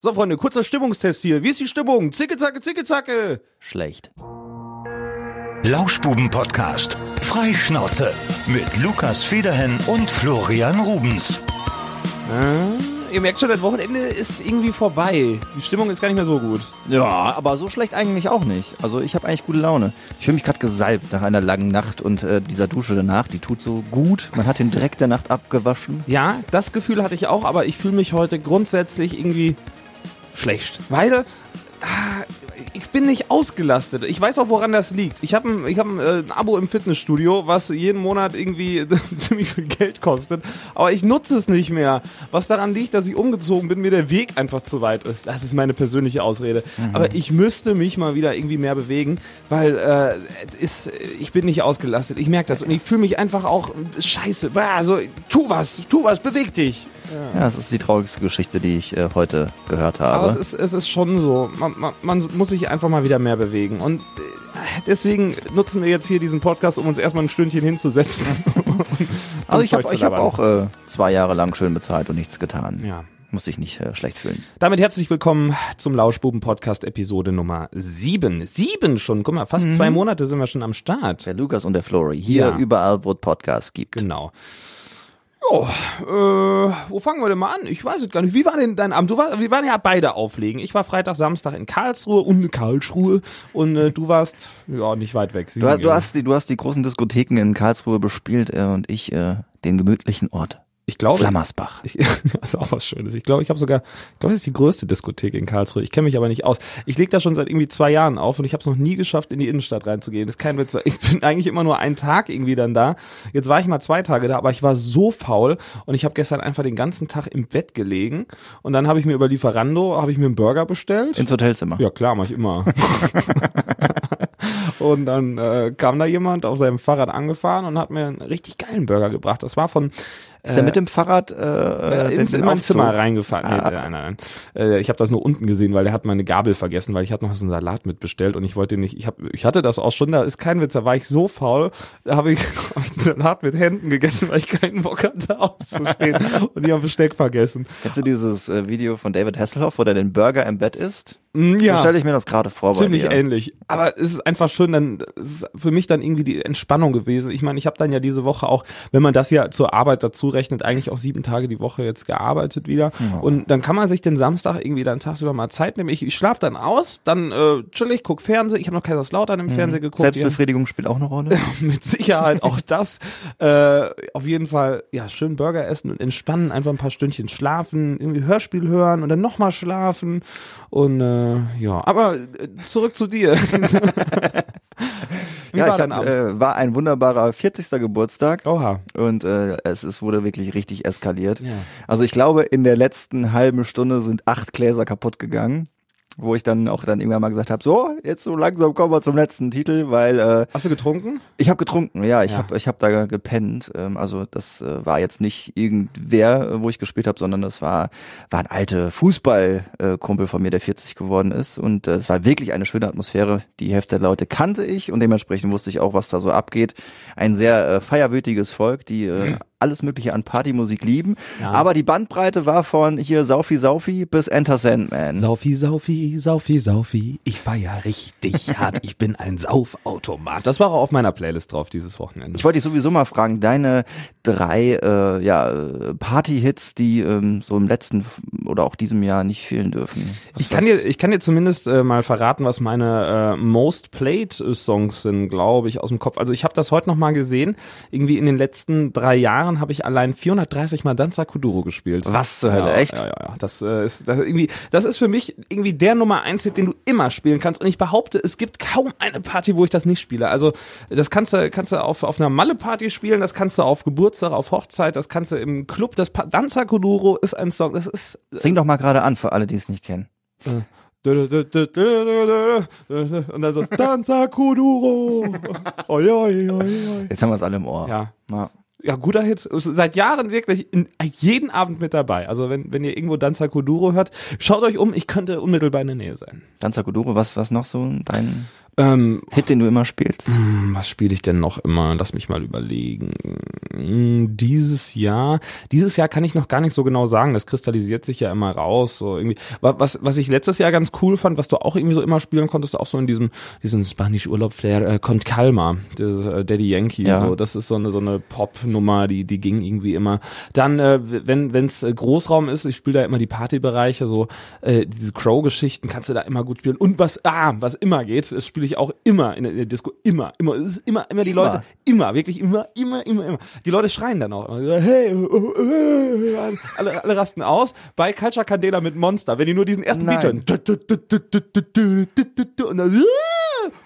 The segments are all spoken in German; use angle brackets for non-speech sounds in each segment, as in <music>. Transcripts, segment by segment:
So, Freunde, kurzer Stimmungstest hier. Wie ist die Stimmung? Zicke, zacke, zicke, zacke. Schlecht. Lauschbuben-Podcast. Freischnauze. Mit Lukas Federhen und Florian Rubens. Äh, ihr merkt schon, das Wochenende ist irgendwie vorbei. Die Stimmung ist gar nicht mehr so gut. Ja, aber so schlecht eigentlich auch nicht. Also ich habe eigentlich gute Laune. Ich fühle mich gerade gesalbt nach einer langen Nacht und äh, dieser Dusche danach, die tut so gut. Man hat den Dreck der Nacht abgewaschen. Ja, das Gefühl hatte ich auch, aber ich fühle mich heute grundsätzlich irgendwie schlecht. Weil ich bin nicht ausgelastet. Ich weiß auch, woran das liegt. Ich habe ein, ich hab ein, äh, ein Abo im Fitnessstudio, was jeden Monat irgendwie <laughs> ziemlich viel Geld kostet. Aber ich nutze es nicht mehr. Was daran liegt, dass ich umgezogen bin, mir der Weg einfach zu weit ist. Das ist meine persönliche Ausrede. Mhm. Aber ich müsste mich mal wieder irgendwie mehr bewegen, weil äh, ist, ich bin nicht ausgelastet. Ich merke das. Und ich fühle mich einfach auch scheiße. Also, tu was, tu was, beweg dich. Ja. ja, das ist die traurigste Geschichte, die ich äh, heute gehört habe. Aber es ist, es ist schon so. Man, man, man muss sich einfach mal wieder mehr bewegen. Und äh, deswegen nutzen wir jetzt hier diesen Podcast, um uns erstmal ein Stündchen hinzusetzen. <laughs> also ich habe hab auch äh, zwei Jahre lang schön bezahlt und nichts getan. Ja. Muss sich nicht äh, schlecht fühlen. Damit herzlich willkommen zum Lauschbuben-Podcast Episode Nummer 7. Sieben schon, guck mal, fast mhm. zwei Monate sind wir schon am Start. Der Lukas und der Flori, hier ja. überall, wo es Podcasts gibt. Genau. Oh, äh, wo fangen wir denn mal an? Ich weiß es gar nicht. Wie war denn dein Abend? Du war, wir waren ja beide auflegen. Ich war Freitag, Samstag in Karlsruhe und in Karlsruhe und äh, du warst ja nicht weit weg. Du hast, du hast die, du hast die großen Diskotheken in Karlsruhe bespielt äh, und ich äh, den gemütlichen Ort. Ich glaube. Flammersbach. Ich, <laughs> das ist auch was Schönes. Ich glaube, ich habe sogar, ich glaube, das ist die größte Diskothek in Karlsruhe. Ich kenne mich aber nicht aus. Ich lege da schon seit irgendwie zwei Jahren auf und ich habe es noch nie geschafft, in die Innenstadt reinzugehen. Das ist kein Witz. Ich bin eigentlich immer nur einen Tag irgendwie dann da. Jetzt war ich mal zwei Tage da, aber ich war so faul und ich habe gestern einfach den ganzen Tag im Bett gelegen und dann habe ich mir über Lieferando, habe ich mir einen Burger bestellt. Ins Hotelzimmer. Ja, klar, mache ich immer. <laughs> und dann äh, kam da jemand auf seinem Fahrrad angefahren und hat mir einen richtig geilen Burger gebracht. Das war von ist er mit dem Fahrrad äh, äh ins, in mein Zimmer reingefahren? Ah. Nee, nein, nein, nein. Äh, ich habe das nur unten gesehen, weil der hat meine Gabel vergessen, weil ich hatte noch so einen Salat mitbestellt und ich wollte nicht, ich hab, ich hatte das auch schon, da ist kein Witz, da war ich so faul, da habe ich, hab ich <laughs> Salat mit Händen gegessen, weil ich keinen Bock hatte aufzustehen <laughs> und ich habe Besteck vergessen. Kennst du dieses äh, Video von David Hasselhoff, wo der den Burger im Bett isst? Mm, ja. So stelle ich mir das gerade vor. Ziemlich ähnlich. Aber es ist einfach schön, dann es ist für mich dann irgendwie die Entspannung gewesen. Ich meine, ich habe dann ja diese Woche auch, wenn man das ja zur Arbeit dazu rechnet, eigentlich auch sieben Tage die Woche jetzt gearbeitet wieder. Ja. Und dann kann man sich den Samstag irgendwie dann tagsüber mal Zeit nehmen. Ich, ich schlafe dann aus, dann äh, chill ich, guck Fernsehen. Ich habe noch Kaiserslautern im mhm. Fernsehen geguckt. Selbstbefriedigung spielt auch eine Rolle. <laughs> Mit Sicherheit auch das. Äh, auf jeden Fall, ja, schön Burger essen und entspannen, einfach ein paar Stündchen schlafen, irgendwie Hörspiel hören und dann nochmal schlafen. Und äh, ja, aber äh, zurück zu dir. <laughs> <laughs> Wie ja, war ich hab, äh, war ein wunderbarer 40. Geburtstag. Oha. Und äh, es, es wurde wirklich richtig eskaliert. Ja. Also ich glaube, in der letzten halben Stunde sind acht Gläser kaputt gegangen wo ich dann auch dann irgendwann mal gesagt habe, so, jetzt so langsam kommen wir zum letzten Titel, weil äh, Hast du getrunken? Ich habe getrunken, ja, ich ja. habe ich hab da gepennt, ähm, also das äh, war jetzt nicht irgendwer, äh, wo ich gespielt habe, sondern das war war ein alter Fußballkumpel äh, von mir, der 40 geworden ist und äh, es war wirklich eine schöne Atmosphäre. Die Hälfte der Leute kannte ich und dementsprechend wusste ich auch, was da so abgeht. Ein sehr äh, feierwütiges Volk, die äh, <clears throat> alles Mögliche an Partymusik lieben. Ja. Aber die Bandbreite war von hier Saufi Saufi bis Enter Sandman. Saufi Saufi, Saufi Saufi, ich feier richtig <laughs> hart, ich bin ein Saufautomat. Das war auch auf meiner Playlist drauf dieses Wochenende. Ich wollte dich sowieso mal fragen, deine drei äh, ja, Party-Hits, die ähm, so im letzten oder auch diesem Jahr nicht fehlen dürfen. Was, ich, kann dir, ich kann dir zumindest äh, mal verraten, was meine äh, Most Played Songs sind, glaube ich, aus dem Kopf. Also ich habe das heute noch mal gesehen, irgendwie in den letzten drei Jahren Jahren habe ich allein 430 Mal Danza Kuduro gespielt. Was zur Hölle, ja, echt? Ja, ja, ja. Das, äh, ist, das, irgendwie, das ist für mich irgendwie der Nummer eins Hit, den du immer spielen kannst. Und ich behaupte, es gibt kaum eine Party, wo ich das nicht spiele. Also das kannst du, kannst du auf, auf einer Malle-Party spielen, das kannst du auf Geburtstag, auf Hochzeit, das kannst du im Club. Das pa Danza Kuduro ist ein Song. Das ist. Sing doch mal gerade an für alle, die es nicht kennen. Äh. Und dann so, Danza Kuduro. <laughs> Jetzt haben wir es alle im Ohr. Ja. ja ja, guter Hit. Seit Jahren wirklich in, jeden Abend mit dabei. Also wenn, wenn ihr irgendwo Danza Kuduro hört, schaut euch um, ich könnte unmittelbar in der Nähe sein. Danza Kuduro, was, was noch so dein Ähm, Hit, den du immer spielst. Hm, was spiele ich denn noch immer? Lass mich mal überlegen. Hm, dieses Jahr, dieses Jahr kann ich noch gar nicht so genau sagen. Das kristallisiert sich ja immer raus. So irgendwie. Was, was ich letztes Jahr ganz cool fand, was du auch irgendwie so immer spielen konntest, auch so in diesem, diesem Spanisch-Urlaub-Flair, äh, kommt Calma, das, äh, Daddy Yankee. Ja. So. Das ist so eine, so eine Pop-Nummer, die, die ging irgendwie immer. Dann, äh, wenn es äh, Großraum ist, ich spiele da immer die Partybereiche, so äh, diese Crow-Geschichten kannst du da immer gut spielen. Und was, ah, was immer geht, das spiele ich auch immer in der, in der Disco, immer, immer, es ist immer, immer die immer. Leute, immer, wirklich immer, immer, immer, immer. Die Leute schreien dann auch immer, hey, oh, oh, oh, alle, alle rasten aus. Bei Culture Candela mit Monster, wenn die nur diesen ersten Nein. Beat hören, und dann,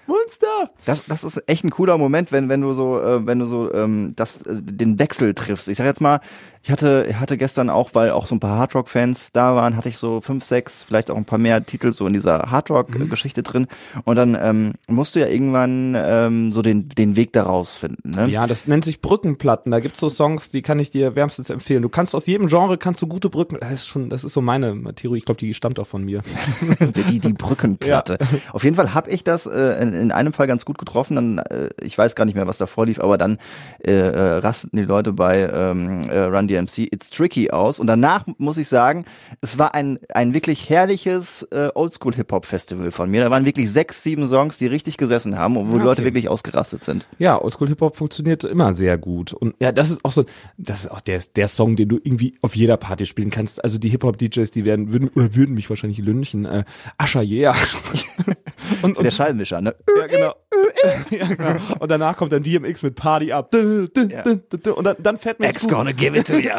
Monster! Das, das ist echt ein cooler Moment, wenn, wenn du so, äh, wenn du so ähm, das, äh, den Wechsel triffst. Ich sag jetzt mal, ich hatte, hatte gestern auch, weil auch so ein paar Hardrock-Fans da waren, hatte ich so fünf, sechs, vielleicht auch ein paar mehr Titel so in dieser Hardrock-Geschichte mhm. drin. Und dann ähm, musst du ja irgendwann ähm, so den, den Weg daraus finden. Ne? Ja, das nennt sich Brückenplatten. Da gibt's so Songs, die kann ich dir wärmstens empfehlen. Du kannst aus jedem Genre kannst du gute Brücken. Das ist schon, das ist so meine Theorie. Ich glaube, die stammt auch von mir. <laughs> die, die <laughs> Brückenplatte. Ja. Auf jeden Fall habe ich das äh, in, in einem Fall ganz gut getroffen. Dann, äh, ich weiß gar nicht mehr, was da vorlief, aber dann äh, äh, rasteten die Leute bei ähm, äh, Run DMC It's Tricky aus. Und danach muss ich sagen, es war ein, ein wirklich herrliches äh, Oldschool-Hip-Hop-Festival von mir. Da waren wirklich sechs, sieben Songs, die richtig gesessen haben und wo ja, die Leute wirklich ausgerastet sind. Ja, Oldschool-Hip-Hop funktioniert immer sehr gut. Und ja, das ist auch so, das ist auch der, der Song, den du irgendwie auf jeder Party spielen kannst. Also die Hip-Hop-DJs, die werden, würden, oder würden mich wahrscheinlich lynchen. Äh, Ascher, yeah. <laughs> und, und, der Schallmischer, ne? Ja, genau. <laughs> ja, genau. Und danach kommt dann DMX mit Party up. Und dann, dann fährt man X gonna give it to you.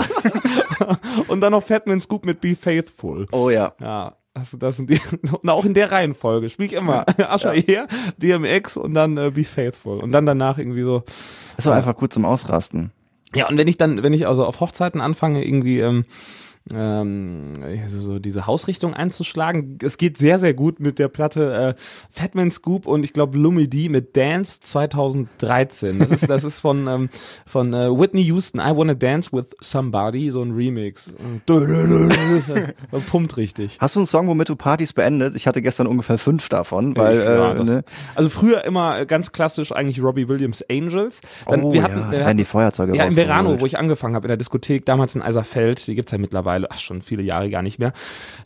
<laughs> und dann noch Fatman Scoop mit Be Faithful. Oh ja. Ja. Also das sind die, <laughs> und auch in der Reihenfolge. Spiel ich immer Ascher ja. hier, DMX und dann äh, Be Faithful. Und dann danach irgendwie so. Das war äh, einfach gut zum Ausrasten. Ja, und wenn ich dann, wenn ich also auf Hochzeiten anfange, irgendwie, ähm, ähm, so, so diese Hausrichtung einzuschlagen. Es geht sehr, sehr gut mit der Platte äh, Fatman Scoop und ich glaube Lumi D mit Dance 2013. Das ist, das ist von, ähm, von äh, Whitney Houston, I Wanna Dance with Somebody, so ein Remix. Pumpt richtig. Hast du einen Song, womit du Partys beendet? Ich hatte gestern ungefähr fünf davon, weil ja, äh, das, ne? also früher immer ganz klassisch eigentlich Robbie Williams Angels. Dann, oh, wir hatten, ja, äh, die Feuerzeuge Ja, in Verano, wo ich angefangen habe in der Diskothek, damals in Eiserfeld, die gibt's ja mittlerweile mittlerweile, ach schon viele Jahre gar nicht mehr.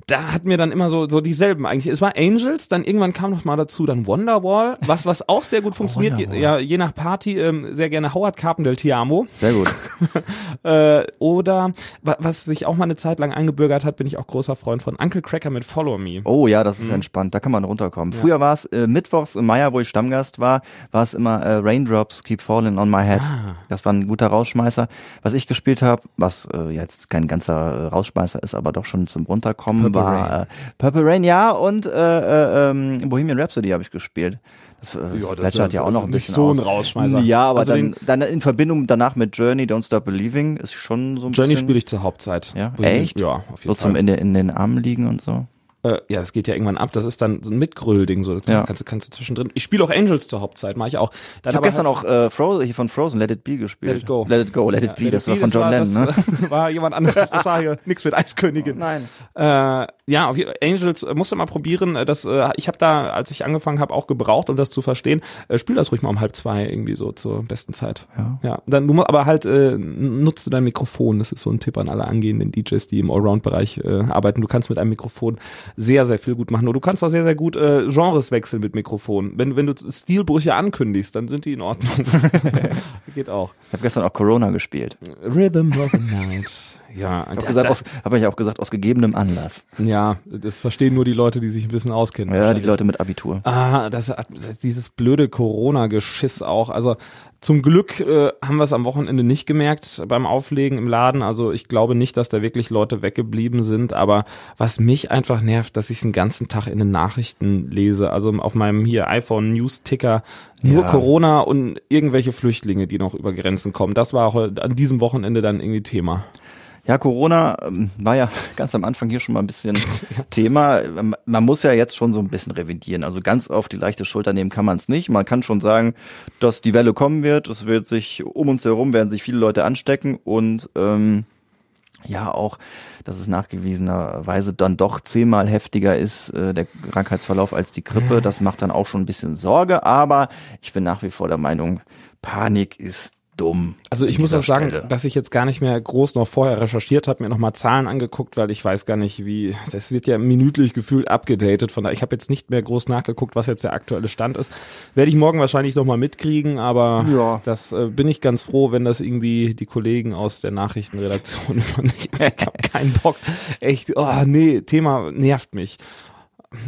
Da hat mir dann immer so, so dieselben eigentlich. Es war Angels, dann irgendwann kam noch mal dazu dann Wonderwall, was, was auch sehr gut funktioniert, oh, je, ja, je nach Party, ähm, sehr gerne Howard Carpendale Tiamo. Sehr gut. <laughs> äh, oder, was sich auch mal eine Zeit lang eingebürgert hat, bin ich auch großer Freund von Uncle Cracker mit Follow Me. Oh ja, das ist mhm. entspannt, da kann man runterkommen. Ja. Früher war es äh, mittwochs im Meier, wo ich Stammgast war, war es immer äh, Raindrops Keep Falling on My Head. Ah. Das war ein guter Rausschmeißer. Was ich gespielt habe, was äh, jetzt kein ganzer äh, Rausschmeißer ist, aber doch schon zum Runterkommen Purple war Rain. Äh, Purple Rain, ja, und äh, äh, ähm, Bohemian Rhapsody habe ich gespielt. Das, äh, ja, das hat ja auch noch ein bisschen so ein Rausschmeißer. Ja, aber also dann, dann in Verbindung danach mit Journey, Don't Stop Believing ist schon so ein Journey spiele ich zur Hauptzeit. Ja, echt? Ja, auf jeden so Fall. zum in, den, in den Armen liegen und so. Äh, ja, das geht ja irgendwann ab. Das ist dann so ein Mitgröll-Ding. So. Ja. Kannst, du kannst du zwischendrin. Ich spiele auch Angels zur Hauptzeit, mache ich auch. Dann ich habe gestern halt, auch äh, Frozen, hier von Frozen, Let It Be gespielt. Let It Go. Let It Go, Let It Be, das, das war von John Lennon. Ne? Das <laughs> war jemand anderes. Das war hier <laughs> nichts mit Eiskönigin. Oh, nein. Äh, ja, auf, Angels äh, musst du mal probieren. Äh, das, äh, ich habe da, als ich angefangen habe, auch gebraucht, um das zu verstehen. Äh, spiel das ruhig mal um halb zwei irgendwie so zur besten Zeit. Ja. ja. Dann du musst aber halt äh, nutzt du dein Mikrofon. Das ist so ein Tipp an alle angehenden DJs, die im Allround-Bereich äh, arbeiten. Du kannst mit einem Mikrofon sehr, sehr viel gut machen. Und du kannst auch sehr, sehr gut äh, Genres wechseln mit Mikrofon. Wenn, wenn du Stilbrüche ankündigst, dann sind die in Ordnung. <laughs> Geht auch. Ich habe gestern auch Corona gespielt. Rhythm of the Night. Ja, habe hab ich auch gesagt, aus gegebenem Anlass. Ja, das verstehen nur die Leute, die sich ein bisschen auskennen. Ja, die Leute mit Abitur. Ah, das, dieses blöde Corona-Geschiss auch. Also zum Glück äh, haben wir es am Wochenende nicht gemerkt beim Auflegen im Laden. Also ich glaube nicht, dass da wirklich Leute weggeblieben sind. Aber was mich einfach nervt, dass ich den ganzen Tag in den Nachrichten lese. Also auf meinem hier iPhone News Ticker nur ja. Corona und irgendwelche Flüchtlinge, die noch über Grenzen kommen. Das war an diesem Wochenende dann irgendwie Thema. Ja, Corona ähm, war ja <laughs> ganz am Anfang hier schon mal ein bisschen <laughs> Thema. Man muss ja jetzt schon so ein bisschen revidieren. Also ganz auf die leichte Schulter nehmen kann man es nicht. Man kann schon sagen, dass die Welle kommen wird. Es wird sich um uns herum werden sich viele Leute anstecken und ähm, ja auch, dass es nachgewiesenerweise dann doch zehnmal heftiger ist, äh, der Krankheitsverlauf als die Grippe. Das macht dann auch schon ein bisschen Sorge, aber ich bin nach wie vor der Meinung, Panik ist dumm. Also ich muss auch sagen, Stelle. dass ich jetzt gar nicht mehr groß noch vorher recherchiert habe, mir nochmal Zahlen angeguckt, weil ich weiß gar nicht, wie, das wird ja minütlich gefühlt abgedatet, von daher, ich habe jetzt nicht mehr groß nachgeguckt, was jetzt der aktuelle Stand ist. Werde ich morgen wahrscheinlich nochmal mitkriegen, aber ja. das äh, bin ich ganz froh, wenn das irgendwie die Kollegen aus der Nachrichtenredaktion <laughs> übernehmen. ich habe keinen Bock. Echt, oh nee, Thema nervt mich.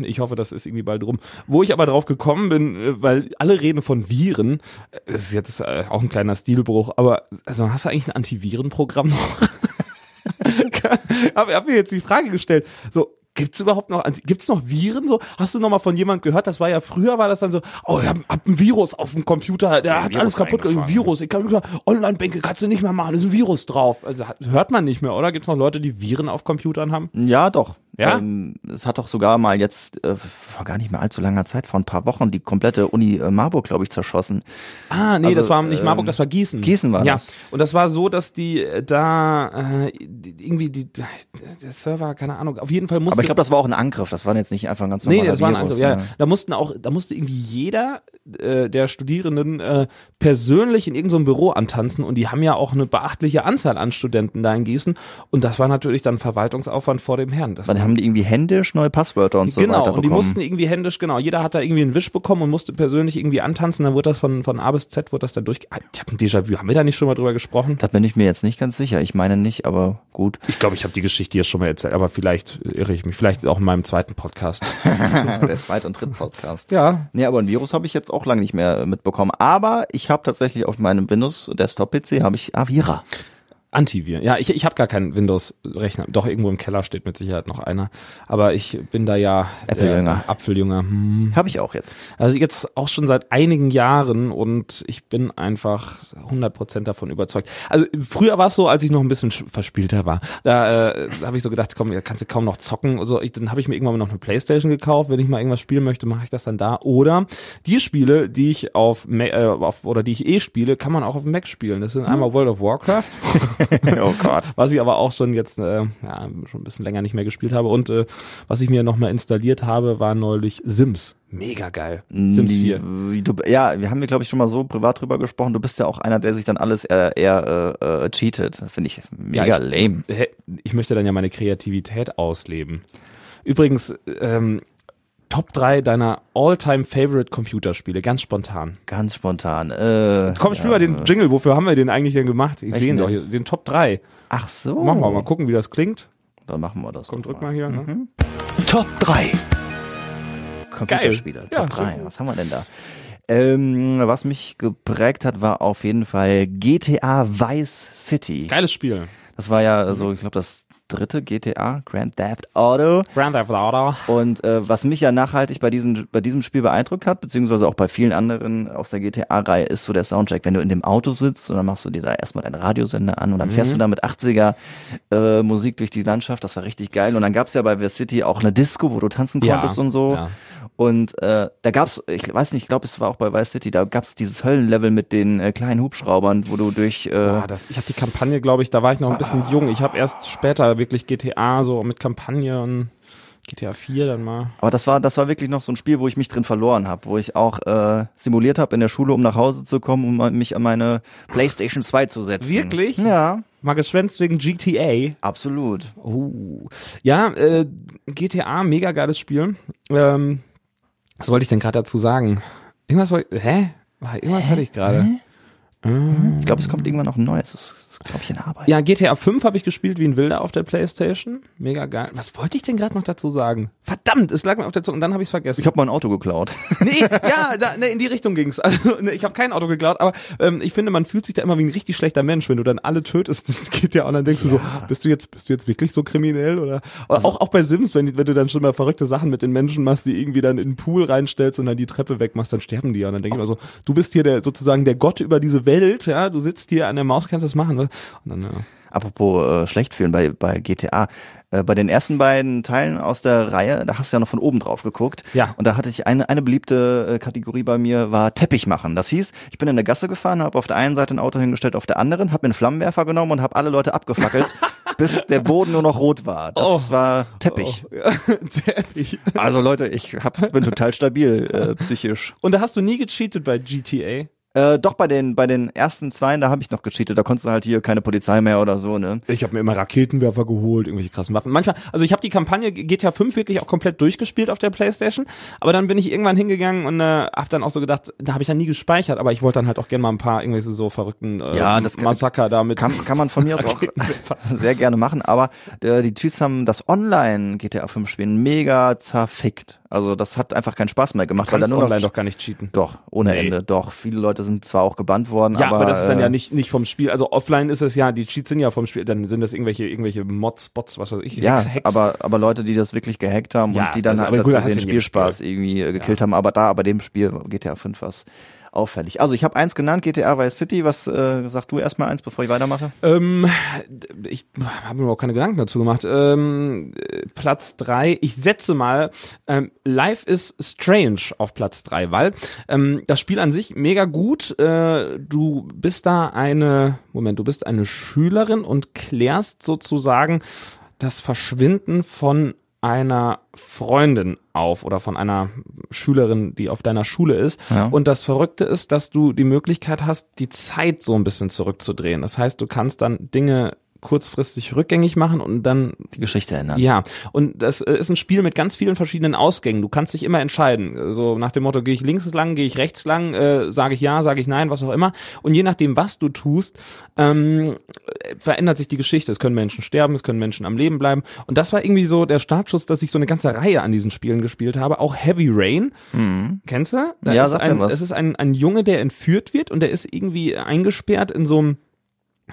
Ich hoffe, das ist irgendwie bald rum. Wo ich aber drauf gekommen bin, äh, weil alle reden von Viren, das ist jetzt äh, auch ein kleiner Stilbruch, aber also hast du eigentlich ein Antivirenprogramm noch? <laughs> aber ich habe mir jetzt die Frage gestellt, so Gibt es überhaupt noch, gibt es noch Viren so? Hast du noch mal von jemand gehört? Das war ja früher, war das dann so, oh, ich hab, hab ein Virus auf dem Computer, der ja, hat alles kaputt gemacht. Ein Virus, ich kann Online-Bänke kannst du nicht mehr machen, ist ein Virus drauf. Also hört man nicht mehr, oder? Gibt es noch Leute, die Viren auf Computern haben? Ja, doch. Ja? Ähm, es hat doch sogar mal jetzt äh, vor gar nicht mehr allzu langer Zeit, vor ein paar Wochen, die komplette Uni äh, Marburg, glaube ich, zerschossen. Ah, nee, also, das war nicht Marburg, das war Gießen. Gießen war ja. das. Und das war so, dass die äh, da äh, irgendwie die der Server, keine Ahnung, auf jeden Fall musste. Aber ich glaube, das war auch ein Angriff. Das war jetzt nicht einfach ein ganz normaler Nee, das Virus, war ein Angriff. Ja. ja. Da mussten auch, da musste irgendwie jeder äh, der Studierenden äh, persönlich in irgendeinem so Büro antanzen und die haben ja auch eine beachtliche Anzahl an Studenten da in Gießen und das war natürlich dann Verwaltungsaufwand vor dem Herrn. Das dann haben die irgendwie händisch neue Passwörter und so genau, weiter bekommen. Genau, und die mussten irgendwie händisch, genau, jeder hat da irgendwie einen Wisch bekommen und musste persönlich irgendwie antanzen, dann wurde das von, von A bis Z, wurde das dann durch... Ich habe ein Déjà-vu, haben wir da nicht schon mal drüber gesprochen? Da bin ich mir jetzt nicht ganz sicher, ich meine nicht, aber gut. Ich glaube, ich habe die Geschichte hier schon mal erzählt, aber vielleicht irre ich mich, vielleicht auch in meinem zweiten Podcast. <laughs> der zweite und dritte Podcast. Ja. Nee, aber ein Virus habe ich jetzt auch lange nicht mehr mitbekommen, aber ich habe tatsächlich auf meinem Windows Desktop PC habe ich Avira. Antiviren. Ja, ich, ich habe gar keinen Windows-Rechner. Doch, irgendwo im Keller steht mit Sicherheit noch einer. Aber ich bin da ja Apfeljünger. Apfeljünger. Hm. Habe ich auch jetzt. Also jetzt auch schon seit einigen Jahren und ich bin einfach 100% davon überzeugt. Also früher war es so, als ich noch ein bisschen verspielter war. Da äh, habe ich so gedacht, komm, kannst du kaum noch zocken. Also ich, dann habe ich mir irgendwann noch eine Playstation gekauft. Wenn ich mal irgendwas spielen möchte, mache ich das dann da. Oder die Spiele, die ich auf, äh, auf oder die ich eh spiele, kann man auch auf dem Mac spielen. Das sind einmal World of Warcraft. <laughs> <laughs> oh Gott. Was ich aber auch schon jetzt äh, ja, schon ein bisschen länger nicht mehr gespielt habe. Und äh, was ich mir nochmal installiert habe, war neulich Sims. Mega geil. Sims 4. Du, ja, wir haben hier, glaube ich, schon mal so privat drüber gesprochen. Du bist ja auch einer, der sich dann alles eher, eher äh, äh cheatet. Finde ich mega ja, ich, lame. Ich möchte dann ja meine Kreativität ausleben. Übrigens, ähm, Top 3 deiner All-Time Favorite Computerspiele, ganz spontan. Ganz spontan. Äh, Komm, spiel ja, mal den Jingle. Wofür haben wir den eigentlich denn gemacht? Ich sehe ihn doch hier. Den Top 3. Ach so. Machen wir mal gucken, wie das klingt. Dann machen wir das. Komm, drück mal hier. Ne? Mhm. Ne? Top 3. Computerspiele. Top ja, 3. Was haben wir denn da? Ähm, was mich geprägt hat, war auf jeden Fall GTA Vice City. Geiles Spiel. Das war ja so, ich glaube, das dritte GTA, Grand Theft Auto. Grand Theft Auto. Und äh, was mich ja nachhaltig bei diesem, bei diesem Spiel beeindruckt hat, beziehungsweise auch bei vielen anderen aus der GTA-Reihe, ist so der Soundtrack. Wenn du in dem Auto sitzt und dann machst du dir da erstmal deinen Radiosender an und dann mhm. fährst du da mit 80er äh, Musik durch die Landschaft, das war richtig geil. Und dann gab's ja bei Vice City auch eine Disco, wo du tanzen konntest ja, und so. Ja. Und äh, da gab's, ich weiß nicht, ich glaube, es war auch bei Vice City, da gab's dieses Höllenlevel mit den äh, kleinen Hubschraubern, wo du durch. Äh, Boah, das, ich habe die Kampagne, glaube ich, da war ich noch ein bisschen ah. jung. Ich habe erst später wirklich GTA so mit Kampagne und GTA 4 dann mal. Aber das war, das war wirklich noch so ein Spiel, wo ich mich drin verloren habe, wo ich auch äh, simuliert habe in der Schule, um nach Hause zu kommen, um mich an meine PlayStation 2 zu setzen. Wirklich? Ja. Mal geschwänzt wegen GTA. Absolut. Oh. Ja, äh, GTA, mega geiles Spiel. Ähm, was wollte ich denn gerade dazu sagen? Irgendwas wollte hä? Irgendwas hä? hatte ich gerade. Ich glaube, es kommt irgendwann noch ein neues. In Arbeit. Ja, GTA 5 habe ich gespielt wie ein Wilder auf der Playstation. Mega geil. Was wollte ich denn gerade noch dazu sagen? Verdammt, es lag mir auf der Zunge und dann habe ich es vergessen. Ich habe mein Auto geklaut. <laughs> nee, ja, da, ne, in die Richtung ging's. Also, ne, ich habe kein Auto geklaut, aber ähm, ich finde, man fühlt sich da immer wie ein richtig schlechter Mensch, wenn du dann alle tötest. geht ja und dann denkst ja. du so, bist du jetzt bist du jetzt wirklich so kriminell oder, oder also, auch auch bei Sims, wenn, wenn du dann schon mal verrückte Sachen mit den Menschen machst, die irgendwie dann in den Pool reinstellst und dann die Treppe wegmachst, dann sterben die ja und dann denke ich immer so, du bist hier der sozusagen der Gott über diese Welt, ja, du sitzt hier an der Maus, kannst das machen. Dann, ja. Apropos äh, schlecht fühlen bei, bei GTA. Äh, bei den ersten beiden Teilen aus der Reihe, da hast du ja noch von oben drauf geguckt. Ja. Und da hatte ich eine, eine beliebte äh, Kategorie bei mir, war Teppich machen. Das hieß, ich bin in der Gasse gefahren, habe auf der einen Seite ein Auto hingestellt, auf der anderen, habe mir einen Flammenwerfer genommen und habe alle Leute abgefackelt. <laughs> bis der Boden nur noch rot war. Das Oh. war Teppich. Oh, <laughs> ja, Teppich. Also Leute, ich hab, bin total stabil äh, psychisch. Und da hast du nie gecheatet bei GTA? Äh, doch bei den bei den ersten zweien, da habe ich noch gecheatet. Da konntest du halt hier keine Polizei mehr oder so, ne? Ich habe mir immer Raketenwerfer geholt, irgendwelche krassen Waffen. Manchmal, also ich habe die Kampagne GTA 5 wirklich auch komplett durchgespielt auf der Playstation, aber dann bin ich irgendwann hingegangen und äh, habe dann auch so gedacht, da habe ich ja nie gespeichert, aber ich wollte dann halt auch gerne mal ein paar irgendwelche so verrückten äh, Ja, das kann- Massaker damit. Kann, kann man von mir aus auch <laughs> sehr gerne machen, aber äh, die Typs haben das Online GTA 5 Spielen mega zerfickt. Also das hat einfach keinen Spaß mehr gemacht, Du weil kannst nur online noch doch gar nicht cheaten. doch ohne Nee. Ende, doch. Viele Leute sind zwar auch gebannt worden, Ja, aber, aber, das ist dann äh, ja nicht nicht vom Spiel. Also offline ist es ja, die Cheats sind ja vom Spiel, dann sind das irgendwelche irgendwelche Mods, Bots, was weiß ich, Ja, Hacks. aber aber Leute, die das wirklich gehackt haben Ja, und die dann das- halt gut, den Spielspaß irgendwie äh, gekillt haben, aber da bei dem Spiel GTA 5 was auffällig. Also ich habe eins genannt, GTA Vice City. Was äh, sagst du erstmal eins, bevor ich weitermache? Ähm, ich habe mir auch keine Gedanken dazu gemacht. Ähm, äh, Platz drei. ich setze mal ähm, Life is Strange auf Platz drei, weil ähm, das Spiel an sich mega gut. Äh, du bist da eine, Moment, du bist eine Schülerin und klärst sozusagen das Verschwinden von einer Freundin auf oder von einer Schülerin, die auf deiner Schule ist. Ja. Und das Verrückte ist, dass du die Möglichkeit hast, die Zeit so ein bisschen zurückzudrehen. Das heißt, du kannst dann Dinge kurzfristig rückgängig machen und dann Die Geschichte ändern. ja, und das äh, ist ein Spiel mit ganz vielen verschiedenen Ausgängen. Du kannst dich immer entscheiden. So nach dem Motto, gehe ich links lang, gehe ich rechts lang, äh, sage ich ja, sage ich nein, was auch immer. Und je nachdem, was du tust, ähm, äh, verändert sich die Geschichte. Es können Menschen sterben, es können Menschen am Leben bleiben. Und das war irgendwie so der Startschuss, dass ich so eine ganze Reihe an diesen Spielen gespielt habe. Auch Heavy Rain. Kennst du? Da Ja, ist sag ein, was. Es ist ein, ein Junge, der entführt wird und der ist irgendwie eingesperrt in so einem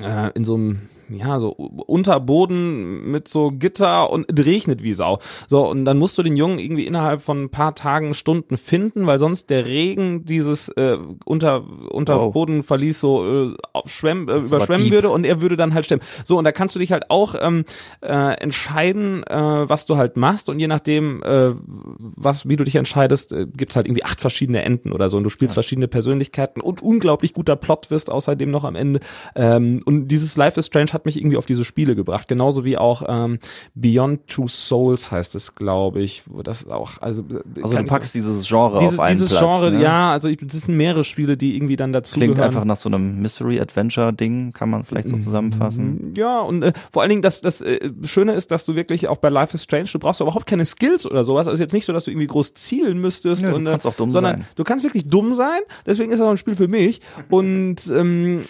äh, in so einem ja, so Unterboden mit so Gitter und es regnet wie Sau. So, und dann musst du den Jungen irgendwie innerhalb von ein paar Tagen, Stunden finden, weil sonst der Regen dieses äh, Unter, Unterbodenverlies so äh, aufschwemmen, äh, überschwemmen würde und er würde dann halt stimmen. So, und da kannst du dich halt auch ähm, äh, entscheiden, äh, was du halt machst und je nachdem, äh, was, wie du dich entscheidest, äh, gibt's halt irgendwie acht verschiedene Enden oder so und du spielst verschiedene Persönlichkeiten und unglaublich guter Plot wirst außerdem noch am Ende. Ähm, und dieses Life is Strange hat mich irgendwie auf diese Spiele gebracht, genauso wie auch ähm, Beyond Two Souls heißt es, glaube ich, wo das auch, also, äh, Also du ich- packst dieses Genre dieses, auf einen dieses Platz, Genre, ne? ja, also ich, das sind mehrere Spiele, die irgendwie dann dazu Klingt gehören. einfach nach so einem Mystery-Adventure-Ding, kann man vielleicht so zusammenfassen. Ja, und äh, vor allen Dingen, das, das äh, Schöne ist, dass du wirklich auch bei Life is Strange, du brauchst überhaupt keine Skills oder sowas. Also jetzt nicht so, dass du irgendwie groß zielen müsstest. Du und, äh, kannst auch dumm sondern sein. du kannst wirklich dumm sein. Deswegen ist das auch ein Spiel für mich. <laughs> Und ähm,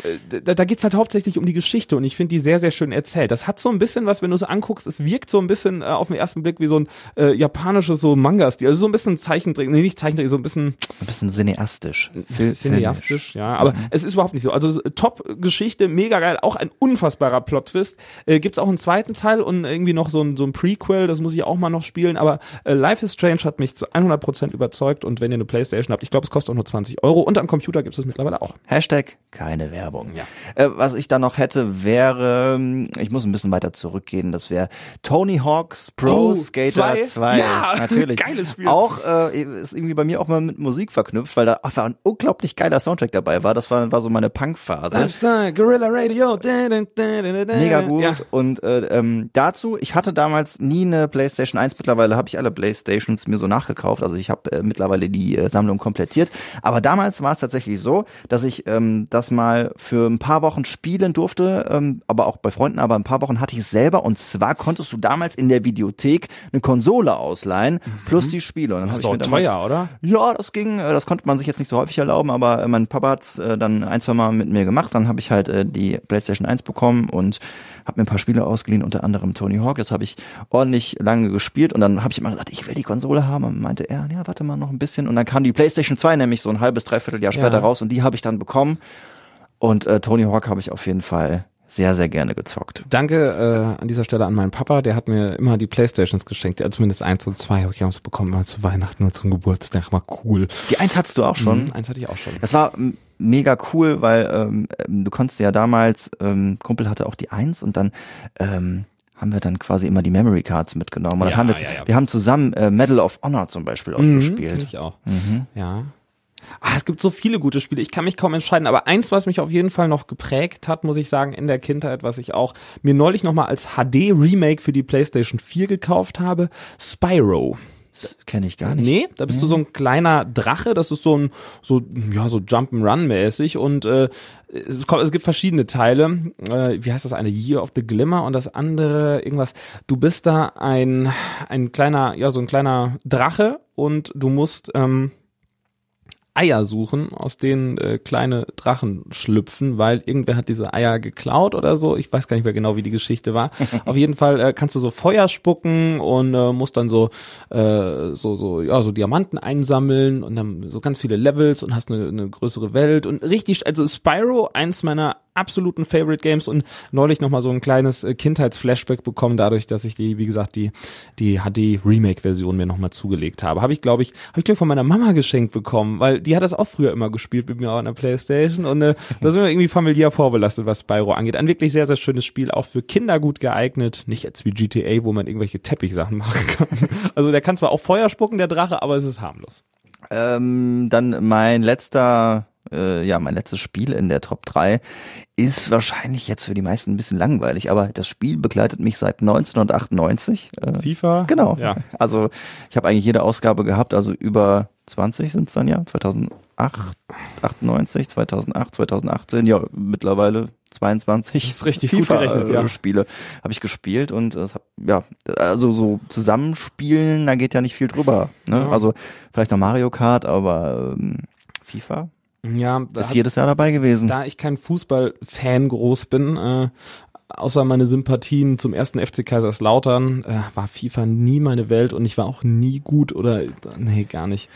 da, da geht's halt hauptsächlich um die Geschichte und ich finde die sehr, sehr schön erzählt. Das hat so ein bisschen was, wenn du es anguckst, es wirkt so ein bisschen äh, auf den ersten Blick wie so ein äh, japanisches so Manga-Stil. Also so ein bisschen Zeichentrick, nee, nicht Zeichentrick, so ein bisschen Ein bisschen cineastisch. Cineastisch, ja. Aber es ist überhaupt nicht so. Also Top-Geschichte, mega geil, auch ein unfassbarer Plot-Twist. Äh, gibt's auch einen zweiten Teil und irgendwie noch so ein, so ein Prequel, das muss ich auch mal noch spielen. Aber äh, Life is Strange hat mich zu 100% überzeugt und wenn ihr eine Playstation habt, ich glaube, es kostet auch nur 20 Euro und am Computer gibt es mittlerweile auch. Hashtag keine Werbung. Ja. Äh, was ich da noch hätte, wäre, ähm, ich muss ein bisschen weiter zurückgehen, das wäre Tony Hawk's Pro Oh, Skater zwei? 2. Ja, <laughs> natürlich. geiles Spiel. Auch äh, ist irgendwie bei mir auch mal mit Musik verknüpft, weil da einfach ein unglaublich geiler Soundtrack dabei war. Das war, war so meine Punk-Phase. Lifestyle, Guerilla Radio. Da, da, da, da, da. Mega gut. Ja. Und äh, ähm, dazu, ich hatte damals nie eine PlayStation 1. Mittlerweile habe ich alle PlayStations mir so nachgekauft. Also ich habe äh, mittlerweile die äh, Sammlung komplettiert. Aber damals war es tatsächlich so, dass ich ähm, das mal für ein paar Wochen spielen durfte, ähm, aber auch bei Freunden. Aber ein paar Wochen hatte ich es selber. Und zwar konntest du damals in der Videothek eine Konsole ausleihen plus die Spiele. Und dann Das ist auch mir damals- teuer, oder? ja, das ging, äh, das konnte man sich jetzt nicht so häufig erlauben, aber äh, mein Papa hat's äh, dann ein, zwei Mal mit mir gemacht. Dann habe ich halt die PlayStation 1 bekommen und habe mir ein paar Spiele ausgeliehen, unter anderem Tony Hawk. Das habe ich ordentlich lange gespielt und dann habe ich immer gesagt, ich will die Konsole haben. Und meinte er, ja, warte mal noch ein bisschen. Und dann kam die PlayStation 2 nämlich so ein halbes, dreiviertel Jahr später Ja. raus und die habe ich dann bekommen. Und äh, Tony Hawk habe ich auf jeden Fall sehr, sehr gerne gezockt. Danke äh, an dieser Stelle an meinen Papa, der hat mir immer die Playstations geschenkt. Ja, zumindest eins und zwei habe ich damals bekommen, immer zu Weihnachten und zum Geburtstag. War cool. Die eins hattest du auch schon. Mhm, eins hatte ich auch schon. Das war mega cool, weil ähm, ähm, du konntest ja damals, ähm, Kumpel hatte auch die Eins und dann ähm, haben wir dann quasi immer die Memory Cards mitgenommen. Und dann Ja, haben wir, ja, ja. wir haben zusammen äh, Medal of Honor zum Beispiel auch Mhm, gespielt. ich auch. Mhm. Ja. Ah, es gibt so viele gute Spiele, ich kann mich kaum entscheiden, aber eins, was mich auf jeden Fall noch geprägt hat, muss ich sagen, in der Kindheit, was ich auch mir neulich nochmal als HD-Remake für die PlayStation 4 gekauft habe, Spyro. Das kenne ich gar nicht. Nee, da bist du so ein kleiner Drache, das ist so ein, so, ja, so Jump'n'Run-mäßig und äh, es, kommt, es gibt verschiedene Teile. Äh, wie heißt das eine? Year of the Glimmer und das andere irgendwas. Du bist da ein, ein kleiner, ja, so ein kleiner Drache und du musst ähm, Eier suchen, aus denen äh, kleine Drachen schlüpfen, weil irgendwer hat diese Eier geklaut oder so. Ich weiß gar nicht mehr genau, wie die Geschichte war. <laughs> Auf jeden Fall äh, kannst du so Feuer spucken und äh, musst dann so äh, so so ja so Diamanten einsammeln und dann so ganz viele Levels und hast eine, eine größere Welt und richtig also Spyro eins meiner absoluten Favorite Games und neulich nochmal so ein kleines äh, Kindheitsflashback bekommen, dadurch, dass ich die, wie gesagt, die, die HD-Remake-Version mir nochmal zugelegt habe. Habe ich, glaube ich, habe ich glaube von meiner Mama geschenkt bekommen, weil die hat das auch früher immer gespielt mit mir auch an der Playstation und äh, <laughs> da sind wir irgendwie familiär vorbelastet, was Spyro angeht. Ein wirklich sehr, sehr schönes Spiel, auch für Kinder gut geeignet. Nicht jetzt wie GTA, wo man irgendwelche Teppichsachen machen kann. <laughs> Also der kann zwar auch Feuer spucken, der Drache, aber es ist harmlos. Ähm, dann mein letzter äh, ja, mein letztes Spiel in der Top 3 ist wahrscheinlich jetzt für die meisten ein bisschen langweilig, aber das Spiel begleitet mich seit 1998. Äh, FIFA? Genau. Ja. Also ich habe eigentlich jede Ausgabe gehabt, also über 20 sind es dann ja, 2008, 98, 2008, 2018, ja, mittlerweile 22 das ist richtig FIFA gerechnet, ja. Spiele habe ich gespielt und es hat, ja, also so zusammenspielen, da geht ja nicht viel drüber. Ne? Ja. Also vielleicht noch Mario Kart, aber ähm, FIFA ja, ist jedes Jahr dabei gewesen. Da ich kein Fußballfan groß bin, äh, außer meine Sympathien zum ersten FC Kaiserslautern, äh, war FIFA nie meine Welt und ich war auch nie gut oder nee, gar nicht.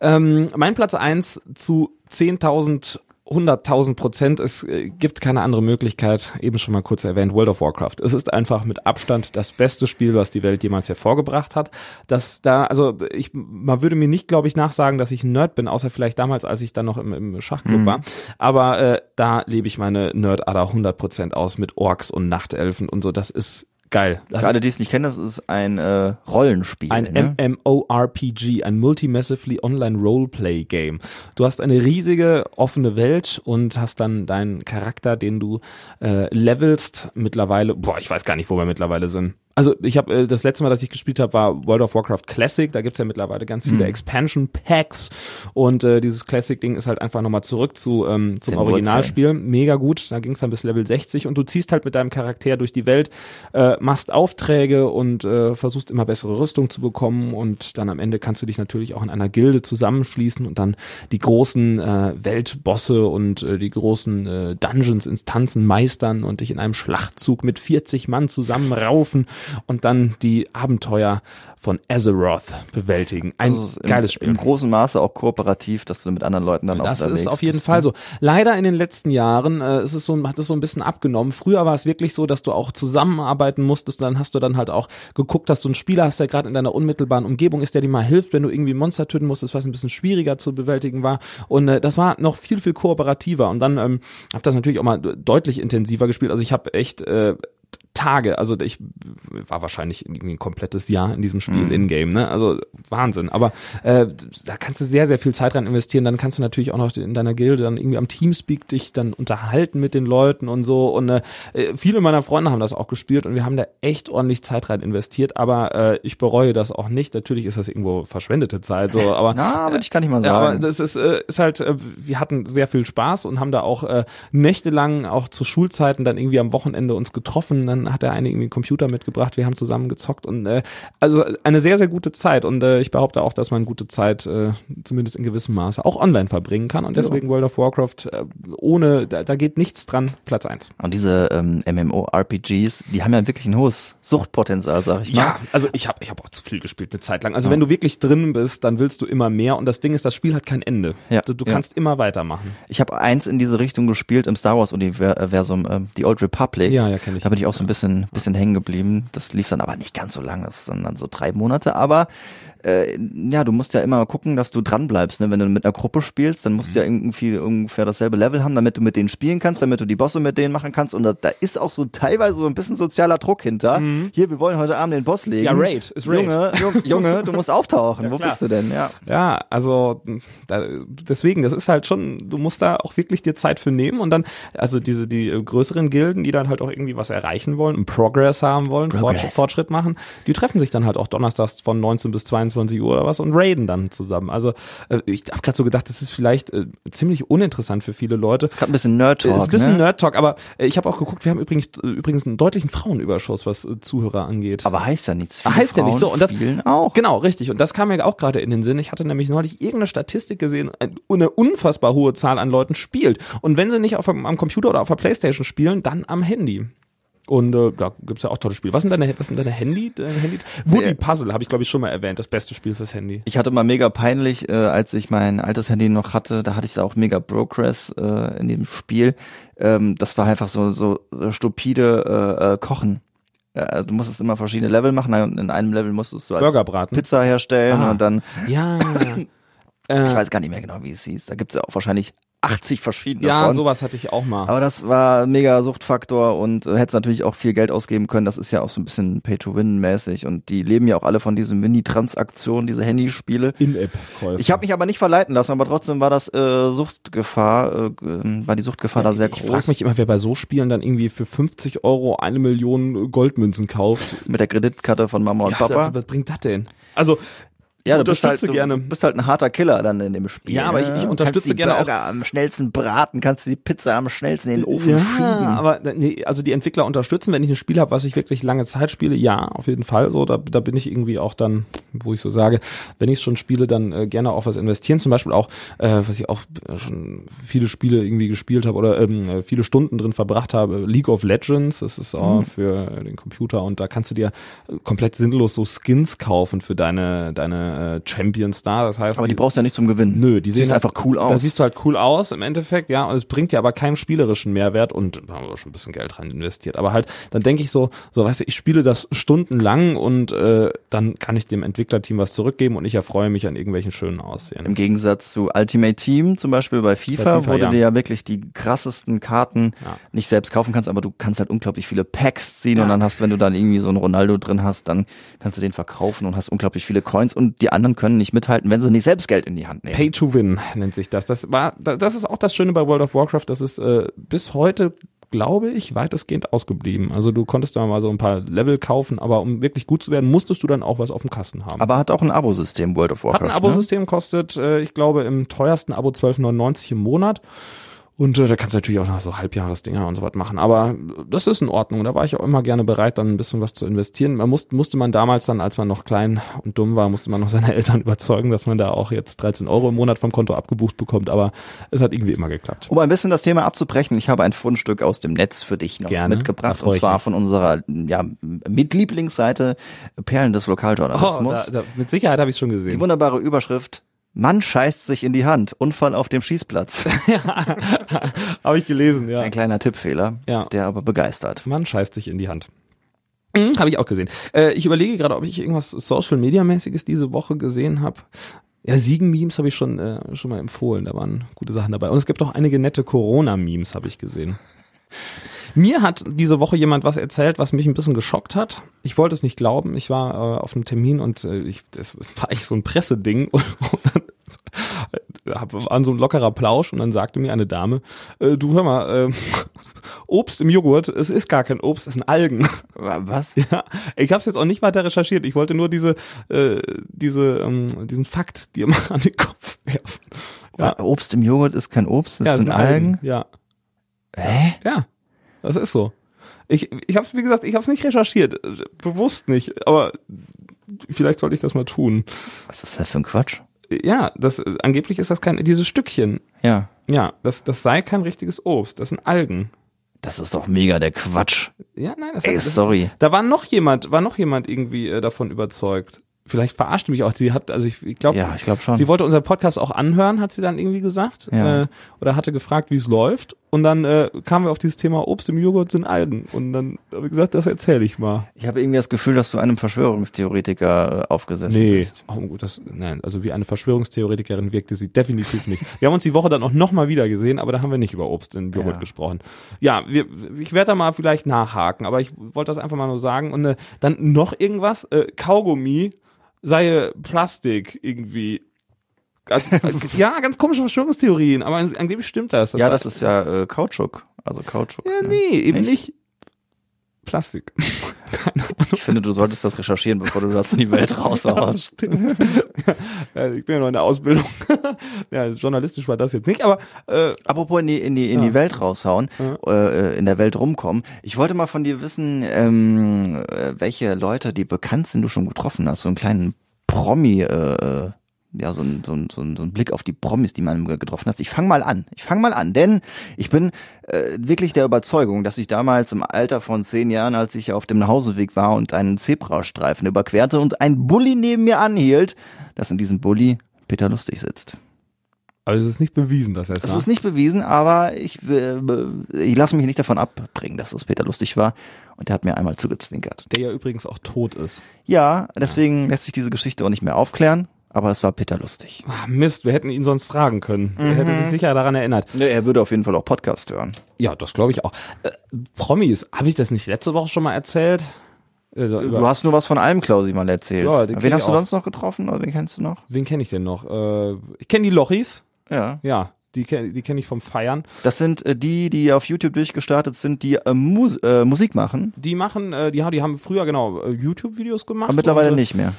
Ähm, mein Platz eins zu 10.000 100.000 Prozent. Es äh, gibt keine andere Möglichkeit. Eben schon mal kurz erwähnt, World of Warcraft. Es ist einfach mit Abstand das beste Spiel, was die Welt jemals hervorgebracht hat. Das da, also ich, man würde mir nicht, glaube ich, nachsagen, dass ich ein Nerd bin, außer vielleicht damals, als ich dann noch im, im Schachclub mhm. war. Aber äh, da lebe ich meine Nerd-Ader 100 Prozent aus mit Orks und Nachtelfen und so. Das ist Geil. Für alle, die es nicht kennen, das ist ein äh, Rollenspiel. Ein ne? MMORPG, ein Multi-Massively Online Roleplay Game. Du hast eine riesige offene Welt und hast dann deinen Charakter, den du äh, levelst. Mittlerweile, boah, ich weiß gar nicht, wo wir mittlerweile sind. Also ich habe äh, das letzte Mal, dass ich gespielt habe, war World of Warcraft Classic. Da gibt's ja mittlerweile ganz viele mhm. Expansion Packs und äh, dieses Classic-Ding ist halt einfach nochmal zurück zu ähm, zum Den Originalspiel. Wurzeln. Mega gut. Da ging's dann bis Level 60 und du ziehst halt mit deinem Charakter durch die Welt, äh, machst Aufträge und äh, versuchst immer bessere Rüstung zu bekommen und dann am Ende kannst du dich natürlich auch in einer Gilde zusammenschließen und dann die großen äh, Weltbosse und äh, die großen äh, Dungeons, Instanzen meistern und dich in einem Schlachtzug mit 40 Mann zusammenraufen und dann die Abenteuer von Azeroth bewältigen. Ein also geiles Spiel. Im großen Maße auch kooperativ, dass du mit anderen Leuten dann auch Das ist auf jeden Fall ne? so. Leider in den letzten Jahren äh, ist es so, hat es so ein bisschen abgenommen. Früher war es wirklich so, dass du auch zusammenarbeiten musstest. Dann hast du dann halt auch geguckt, dass du einen Spieler hast, der gerade in deiner unmittelbaren Umgebung ist, der dir mal hilft, wenn du irgendwie Monster töten musstest, was ein bisschen schwieriger zu bewältigen war. Und äh, das war noch viel, viel kooperativer. Und dann ähm, habe das natürlich auch mal deutlich intensiver gespielt. Also ich habe echt äh, Tage, also ich war wahrscheinlich irgendwie ein komplettes Jahr in diesem Spiel mhm. in-game, ne? Also Wahnsinn. Aber äh, da kannst du sehr, sehr viel Zeit rein investieren. Dann kannst du natürlich auch noch in deiner Gilde dann irgendwie am Teamspeak dich dann unterhalten mit den Leuten und so. Und äh, viele meiner Freunde haben das auch gespielt und wir haben da echt ordentlich Zeit rein investiert. Aber äh, ich bereue das auch nicht. Natürlich ist das irgendwo verschwendete Zeit, so. Aber <laughs> Na, aber ich kann nicht mal sagen. aber das ist, äh, ist halt, äh, wir hatten sehr viel Spaß und haben da auch äh, nächtelang auch zu Schulzeiten dann irgendwie am Wochenende uns getroffen. Dann hat der eine irgendwie einen Computer mitgebracht, wir haben zusammen gezockt und äh, also eine sehr, sehr gute Zeit und äh, ich behaupte auch, dass man gute Zeit äh, zumindest in gewissem Maße auch online verbringen kann und deswegen ja. World of Warcraft äh, ohne, da, da geht nichts dran, Platz eins. Und diese ähm, MMORPGs, die haben ja wirklich ein hohes Suchtpotenzial, sag ich mal. Ja, also ich habe ich hab auch zu viel gespielt eine Zeit lang. Also ja. wenn du wirklich drin bist, dann willst du immer mehr und das Ding ist, das Spiel hat kein Ende. Ja. Du, du kannst immer weitermachen. Ich habe eins in diese Richtung gespielt im Star Wars Universum, äh, The Old Republic. Ja, ja, kenne ich. Da bin ich auch so ein bisschen bisschen, bisschen hängen geblieben. Das lief dann aber nicht ganz so lange, das sind dann so drei Monate. Aber äh, ja, du musst ja immer gucken, dass du dran bleibst. Ne? Wenn du mit einer Gruppe spielst, dann musst du ja irgendwie ungefähr dasselbe Level haben, damit du mit denen spielen kannst, damit du die Bosse mit denen machen kannst. Und da, da ist auch so teilweise so ein bisschen sozialer Druck hinter. Hier, wir wollen heute Abend den Boss legen. Ja, Raid, ist Raid. Junge, Junge, <laughs> Junge du musst auftauchen. Wo klar. bist du denn? Ja. Ja, also da, deswegen, das ist halt schon, du musst da auch wirklich dir Zeit für nehmen und dann, also diese die äh, größeren Gilden, die dann halt auch irgendwie was erreichen wollen, einen Progress haben wollen, Progress. Fortschritt, Fortschritt machen, die treffen sich dann halt auch donnerstags von 19 bis 22 Uhr oder was und raiden dann zusammen. Also äh, ich habe gerade so gedacht, das ist vielleicht äh, ziemlich uninteressant für viele Leute. Gerade ein bisschen Nerd-Talk. ist ein bisschen ne? Nerd-Talk, aber äh, ich habe auch geguckt, wir haben übrigens, äh, übrigens einen deutlichen Frauenüberschuss, was äh, Zuhörer angeht. Aber heißt ja nichts. Viele heißt ja nicht so. Und das, spielen auch. Genau, richtig. Und das kam mir auch gerade in den Sinn. Ich hatte nämlich neulich irgendeine Statistik gesehen, ein- eine unfassbar hohe Zahl an Leuten spielt. Und wenn sie nicht auf, am Computer oder auf der Playstation spielen, dann am Handy. Und äh, da gibt's ja auch tolle Spiele. Was sind deine, was sind deine Handy? Deine Handy? Woody Nee. Puzzle habe ich, glaube ich, schon mal erwähnt. Das beste Spiel fürs Handy. Ich hatte mal mega peinlich, äh, als ich mein altes Handy noch hatte, da hatte ich da auch mega Progress äh, in dem Spiel. Ähm, das war einfach so, so stupide äh, äh, Kochen. Äh, du musstest immer verschiedene Level machen. In einem Level musstest du als Burgerbraten. Pizza herstellen Ah. und dann, Ja. <laughs> ich äh, weiß gar nicht mehr genau, wie es hieß. Da gibt's ja auch wahrscheinlich 80 verschiedene ja, von. sowas hatte ich auch mal. Aber das war mega Suchtfaktor und äh, hättest natürlich auch viel Geld ausgeben können. Das ist ja auch so ein bisschen Pay-to-Win-mäßig und die leben ja auch alle von diesen Mini-Transaktionen, diese Handyspiele. In-App-Käufe. Ich habe mich aber nicht verleiten lassen, aber trotzdem war das äh, Suchtgefahr, äh, äh, war die Suchtgefahr da sehr ich groß. frage mich immer, wer bei so Spielen dann irgendwie für 50 Euro eine Million Goldmünzen kauft. mit der Kreditkarte von Mama und Ja, Papa. Was, was bringt das denn? Also, ich ja, du bist, halt, du gerne. bist halt ein harter Killer dann in dem Spiel. Ja, aber ich- ne? ich unterstütze die gerne auch- Burger am schnellsten braten, kannst die Pizza am schnellsten in den Ofen ja, schieben. aber nee, also die Entwickler unterstützen, wenn ich ein Spiel habe, was ich wirklich lange Zeit spiele, ja, auf jeden Fall. So, da, da bin ich irgendwie auch dann, wo ich so sage, wenn ich schon spiele, dann äh, gerne auch was investieren. Zum Beispiel auch, äh, was ich auch äh, schon viele Spiele irgendwie gespielt habe oder ähm, äh, viele Stunden drin verbracht habe. League of Legends, das ist auch Mhm. für den Computer und da kannst du dir äh, komplett sinnlos so Skins kaufen für deine deine äh, Champions da. Das heißt, aber die brauchst du ja nicht zum Gewinnen. Nö, die sehen halt- einfach cool aus. Da siehst du halt cool aus im Endeffekt, ja, und es bringt dir aber keinen spielerischen Mehrwert und da haben wir schon ein bisschen Geld rein investiert. Aber halt, dann denke ich so, so weißt du, ich spiele das stundenlang und äh, dann kann ich dem Entwicklerteam was zurückgeben und ich erfreue mich an irgendwelchen schönen Aussehen. Im Gegensatz zu Ultimate Team, zum Beispiel bei FIFA, Bei FIFA, wo du ja. dir ja wirklich die krassesten Karten Ja. nicht selbst kaufen kannst, aber du kannst halt unglaublich viele Packs ziehen Ja. und dann hast, wenn du dann irgendwie so einen Ronaldo drin hast, dann kannst du den verkaufen und hast unglaublich viele Coins und die anderen können nicht mithalten, wenn sie nicht selbst Geld in die Hand nehmen. Pay to Win nennt sich das. Das war, da- das ist auch das Schöne bei World of Warcraft. Das ist äh, bis heute, glaube ich, weitestgehend ausgeblieben. Also du konntest da mal so ein paar Level kaufen, aber um wirklich gut zu werden, musstest du dann auch was auf dem Kasten haben. Aber hat auch ein Abo-System, World of Warcraft. Hat ein Abosystem, kostet, äh, ich glaube, im teuersten Abo 12,99 im Monat. Und äh, da kannst du natürlich auch noch so Halbjahresdinger und so was machen. Aber das ist in Ordnung. Da war ich auch immer gerne bereit, dann ein bisschen was zu investieren. Man musste, musste man damals dann, als man noch klein und dumm war, musste man noch seine <laughs> Eltern überzeugen, dass man da auch jetzt 13 Euro im Monat vom Konto abgebucht bekommt. Aber es hat irgendwie immer geklappt. Um ein bisschen das Thema abzubrechen, ich habe ein Fundstück aus dem Netz für dich noch Gerne. Mitgebracht. Und zwar von unserer ja, Mitlieblingsseite Perlen des Oh, Lokaljournalismus. da, da, mit Sicherheit habe ich schon Die gesehen. wunderbare Überschrift. Mann scheißt sich in die Hand. Unfall auf dem Schießplatz. <laughs> habe ich gelesen, ja. Ein kleiner Tippfehler, Ja. der aber begeistert. Man scheißt sich in die Hand. Mhm, habe ich auch gesehen. Äh, ich überlege gerade, ob ich irgendwas Social Media mäßiges diese Woche gesehen habe. Ja, Siegen-Memes habe ich schon äh, schon mal empfohlen. Da waren gute Sachen dabei. Und es gibt auch einige nette Corona-Memes, habe ich gesehen. Mir hat diese Woche jemand was erzählt, was mich ein bisschen geschockt hat. Ich wollte es nicht glauben. Ich war äh, auf einem Termin und äh, ich, das war eigentlich so ein Presseding. <laughs> Und, und hab, war so ein lockerer Plausch und dann sagte mir eine Dame, äh, du hör mal, äh, <laughs> Obst im Joghurt, es ist gar kein Obst, es sind Algen. Was? <laughs> Ja, ich habe es jetzt auch nicht weiter recherchiert. Ich wollte nur diese, äh, diese, ähm, diesen Fakt dir mal <laughs> an den Kopf werfen. Ja, Obst im Joghurt ist kein Obst, das ja, es sind Algen. Ja, Hä? ja, das ist so. Ich, ich habe wie gesagt, ich habe es nicht recherchiert, äh, bewusst nicht. Aber vielleicht sollte ich das mal tun. Was ist das für ein Quatsch? Ja, das angeblich ist das kein dieses Stückchen. Ja. Ja, das das sei kein richtiges Obst. Das sind Algen. Das ist doch mega der Quatsch. Ja, nein, das, Ey, sorry. Da war noch jemand, war noch jemand irgendwie äh, davon überzeugt. Vielleicht verarscht mich auch. Sie hat, also ich, ich glaube, Ja, ich glaube schon. sie wollte unseren Podcast auch anhören, hat sie dann irgendwie gesagt. Ja. Äh, oder hatte gefragt, wie es läuft. Und dann äh, kamen wir auf dieses Thema Obst im Joghurt sind Algen. Und dann habe ich gesagt, das erzähle ich mal. Ich habe irgendwie das Gefühl, dass du einem Verschwörungstheoretiker äh, aufgesessen Nee, bist. oh, gut, das, nein, also wie eine Verschwörungstheoretikerin wirkte sie definitiv nicht. Wir haben uns die Woche dann auch nochmal wieder gesehen, aber da haben wir nicht über Obst in Joghurt Ja. gesprochen. Ja, wir, ich werde da mal vielleicht nachhaken, aber ich wollte das einfach mal nur sagen. Und äh, dann noch irgendwas, äh, Kaugummi sei Plastik irgendwie. Also, <laughs> ja, ganz komische Verschwörungstheorien, aber an- angeblich stimmt das. ja, das ist ja äh, Kautschuk. Also Kautschuk. Ja, nee, eben Nicht? nicht Plastik. <laughs> Ich finde, du solltest das recherchieren, bevor du das in die Welt <laughs> raushaust. Stimmt. ja, ich bin ja noch in der Ausbildung. <laughs> ja, journalistisch war das jetzt nicht, aber äh, Apropos in die, in die, in die Ja. Welt raushauen, äh, in der Welt rumkommen. Ich wollte mal von dir wissen, ähm, äh, welche Leute, die bekannt sind, du schon getroffen hast. So einen kleinen Promi, äh, ja, so ein, so, ein, so, ein, so ein Blick auf die Promis, die man getroffen hat. Ich fange mal an. Ich fange mal an, denn ich bin äh, wirklich der Überzeugung, dass ich damals im Alter von zehn Jahren, als ich auf dem Nachhauseweg war und einen Zebrastreifen überquerte und ein Bulli neben mir anhielt, dass in diesem Bulli Peter Lustig sitzt. aber es ist nicht bewiesen, dass er es Das war. ist nicht bewiesen, aber ich, äh, ich lasse mich nicht davon abbringen, dass es Peter lustig war. Und er hat mir einmal zugezwinkert. der ja übrigens auch tot ist. Ja, deswegen lässt sich diese Geschichte auch nicht mehr aufklären. Aber es war Peter lustig. Ach, Mist, wir hätten ihn sonst fragen können. Er hätte sich sicher daran erinnert. Ne, er würde auf jeden Fall auch Podcast hören. Ja, das glaube ich auch. Äh, Promis, habe ich das nicht letzte Woche schon mal erzählt? Also, Du hast nur was von allem Klausi mal erzählt. Ja, wen hast du auch. sonst noch getroffen oder wen kennst du noch? wen kenne ich denn noch? Äh, ich kenne die Lochis. Ja. Ja, die kenne die kenn ich vom Feiern. Das sind äh, die, die auf YouTube durchgestartet sind, die äh, Mus äh, Musik machen, Die machen, äh, die, haben- die haben früher genau äh, YouTube-Videos gemacht. aber mittlerweile und, äh, nicht mehr.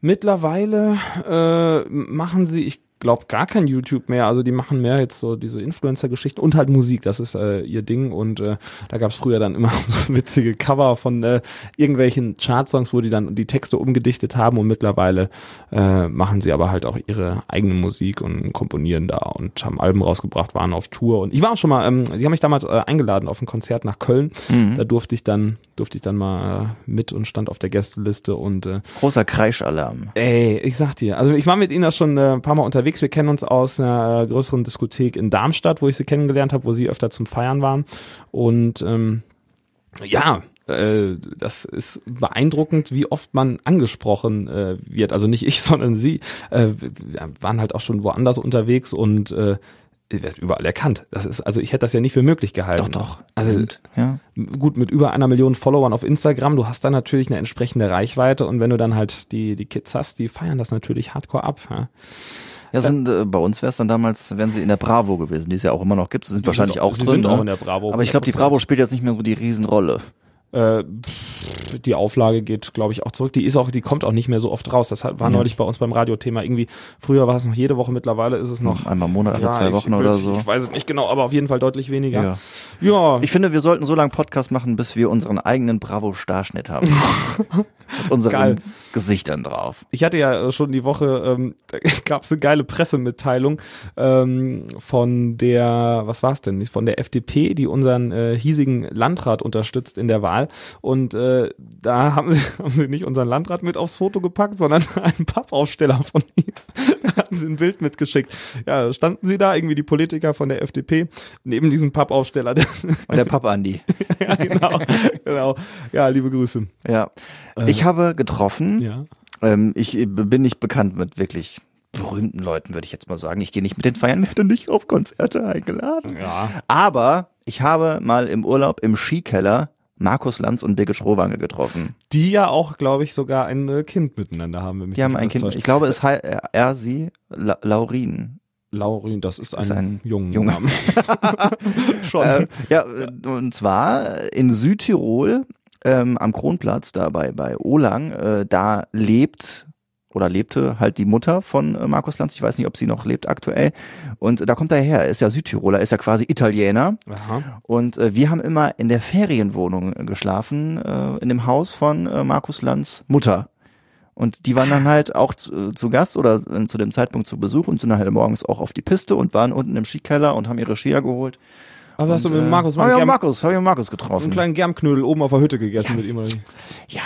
Mittlerweile äh, machen sie, ich glaube, gar kein YouTube mehr. Also die machen mehr jetzt so diese Influencer-Geschichten und halt Musik. Das ist äh, ihr Ding. Und äh, da gab's früher dann immer <laughs> so witzige Cover von äh, irgendwelchen Chartsongs, wo die dann die Texte umgedichtet haben. Und mittlerweile äh, machen sie aber halt auch ihre eigene Musik und komponieren da und haben Alben rausgebracht, waren auf Tour. Und ich war auch schon mal, ähm, sie haben mich damals äh, eingeladen auf ein Konzert nach Köln. Da durfte ich dann, durfte ich dann mal äh, mit und stand auf der Gästeliste und äh, Großer Kreischalarm. Ey, ich sag dir, also ich war mit Ihnen schon äh, ein paar Mal unterwegs. Wir kennen uns aus einer äh, größeren Diskothek in Darmstadt, wo ich sie kennengelernt habe, wo sie öfter zum Feiern waren. Und ähm, ja, äh, das ist beeindruckend, wie oft man angesprochen äh, wird. Also nicht ich, <laughs> sondern sie. Äh, wir waren halt auch schon woanders unterwegs und äh, wird überall erkannt. Das ist, also ich hätte das ja nicht für möglich gehalten. Doch, doch. Also ja. gut, mit über einer Million Followern auf Instagram, du hast dann natürlich eine entsprechende Reichweite und wenn du dann halt die, die Kids hast, die feiern das natürlich hardcore ab. Ja. Ja, sind, äh, bei uns wäre es dann damals, wären sie in der Bravo gewesen, die es ja auch immer noch gibt. Sie sind wahrscheinlich sind auch sie drin. sind auch in der Bravo. Aber ich glaube, die 100%. Bravo spielt jetzt nicht mehr so die Riesenrolle. Äh, die Auflage geht, glaube ich, auch zurück. Die ist auch, die kommt auch nicht mehr so oft raus. Das war neulich bei uns beim Radiothema. Irgendwie, früher war es noch jede Woche, mittlerweile ist es noch. Einmal im Monat, alle Ja, zwei ich Wochen will- oder so. Ich weiß es nicht genau, aber auf jeden Fall deutlich weniger. Ja. Ja. Ich finde, wir sollten so lange Podcast machen, bis wir unseren eigenen Bravo-Starschnitt haben. <laughs> Mit unseren Geil. Gesichtern drauf. Ich hatte ja äh, schon die Woche, ähm, <laughs> gab es eine geile Pressemitteilung ähm, von der, was war es denn, von der FDP, die unseren äh, hiesigen Landrat unterstützt in der Wahl. Und äh, da haben sie, <laughs> haben sie nicht unseren Landrat mit aufs Foto gepackt, sondern <laughs> einen Pappaufsteller von ihm. Hatten sie ein Bild mitgeschickt. Ja, da standen sie da, irgendwie die Politiker von der FDP, neben diesem Pappaufsteller. <laughs> Und der Papa Andi. <laughs> ja, genau, genau. Ja, liebe Grüße. Ja. Ich habe getroffen, Ja. ähm, ich äh, bin nicht bekannt mit wirklich berühmten Leuten, würde ich jetzt mal sagen. Ich gehe nicht mit den Feiern, werde nicht auf Konzerte eingeladen. Ja. Aber ich habe mal im Urlaub im Skikeller Markus Lanz und Birgit Schrowange getroffen. Die ja auch, glaube ich, sogar ein äh, Kind miteinander haben. wenn mich Die haben ein Kind. täuscht. Ich glaube, es heißt er, er sie La Laurin. Laurin, das ist ein, ist ein jungen Junge. Name. <laughs> <laughs> <laughs> Schon. Äh, ja, äh, und zwar in Südtirol ähm, am Kronplatz, da bei, bei Olang, äh, da lebt oder lebte halt die Mutter von äh, Markus Lanz. Ich weiß nicht, ob sie noch lebt aktuell. Und äh, da kommt er her. Er ist ja Südtiroler, ist ja quasi Italiener. Aha. Und äh, wir haben immer in der Ferienwohnung äh, geschlafen, äh, in dem Haus von äh, Markus Lanz Mutter. Und die waren dann halt auch zu, äh, zu Gast oder äh, zu dem Zeitpunkt zu Besuch und sind dann halt morgens auch auf die Piste und waren unten im Skikeller und haben ihre Skier geholt. Aber hast du mit äh, Markus hab mal ich einen, Germ, Markus, hab ich auch Markus einen getroffen. kleinen Germknödel oben auf der Hütte gegessen mit ihm? Oder? Ja.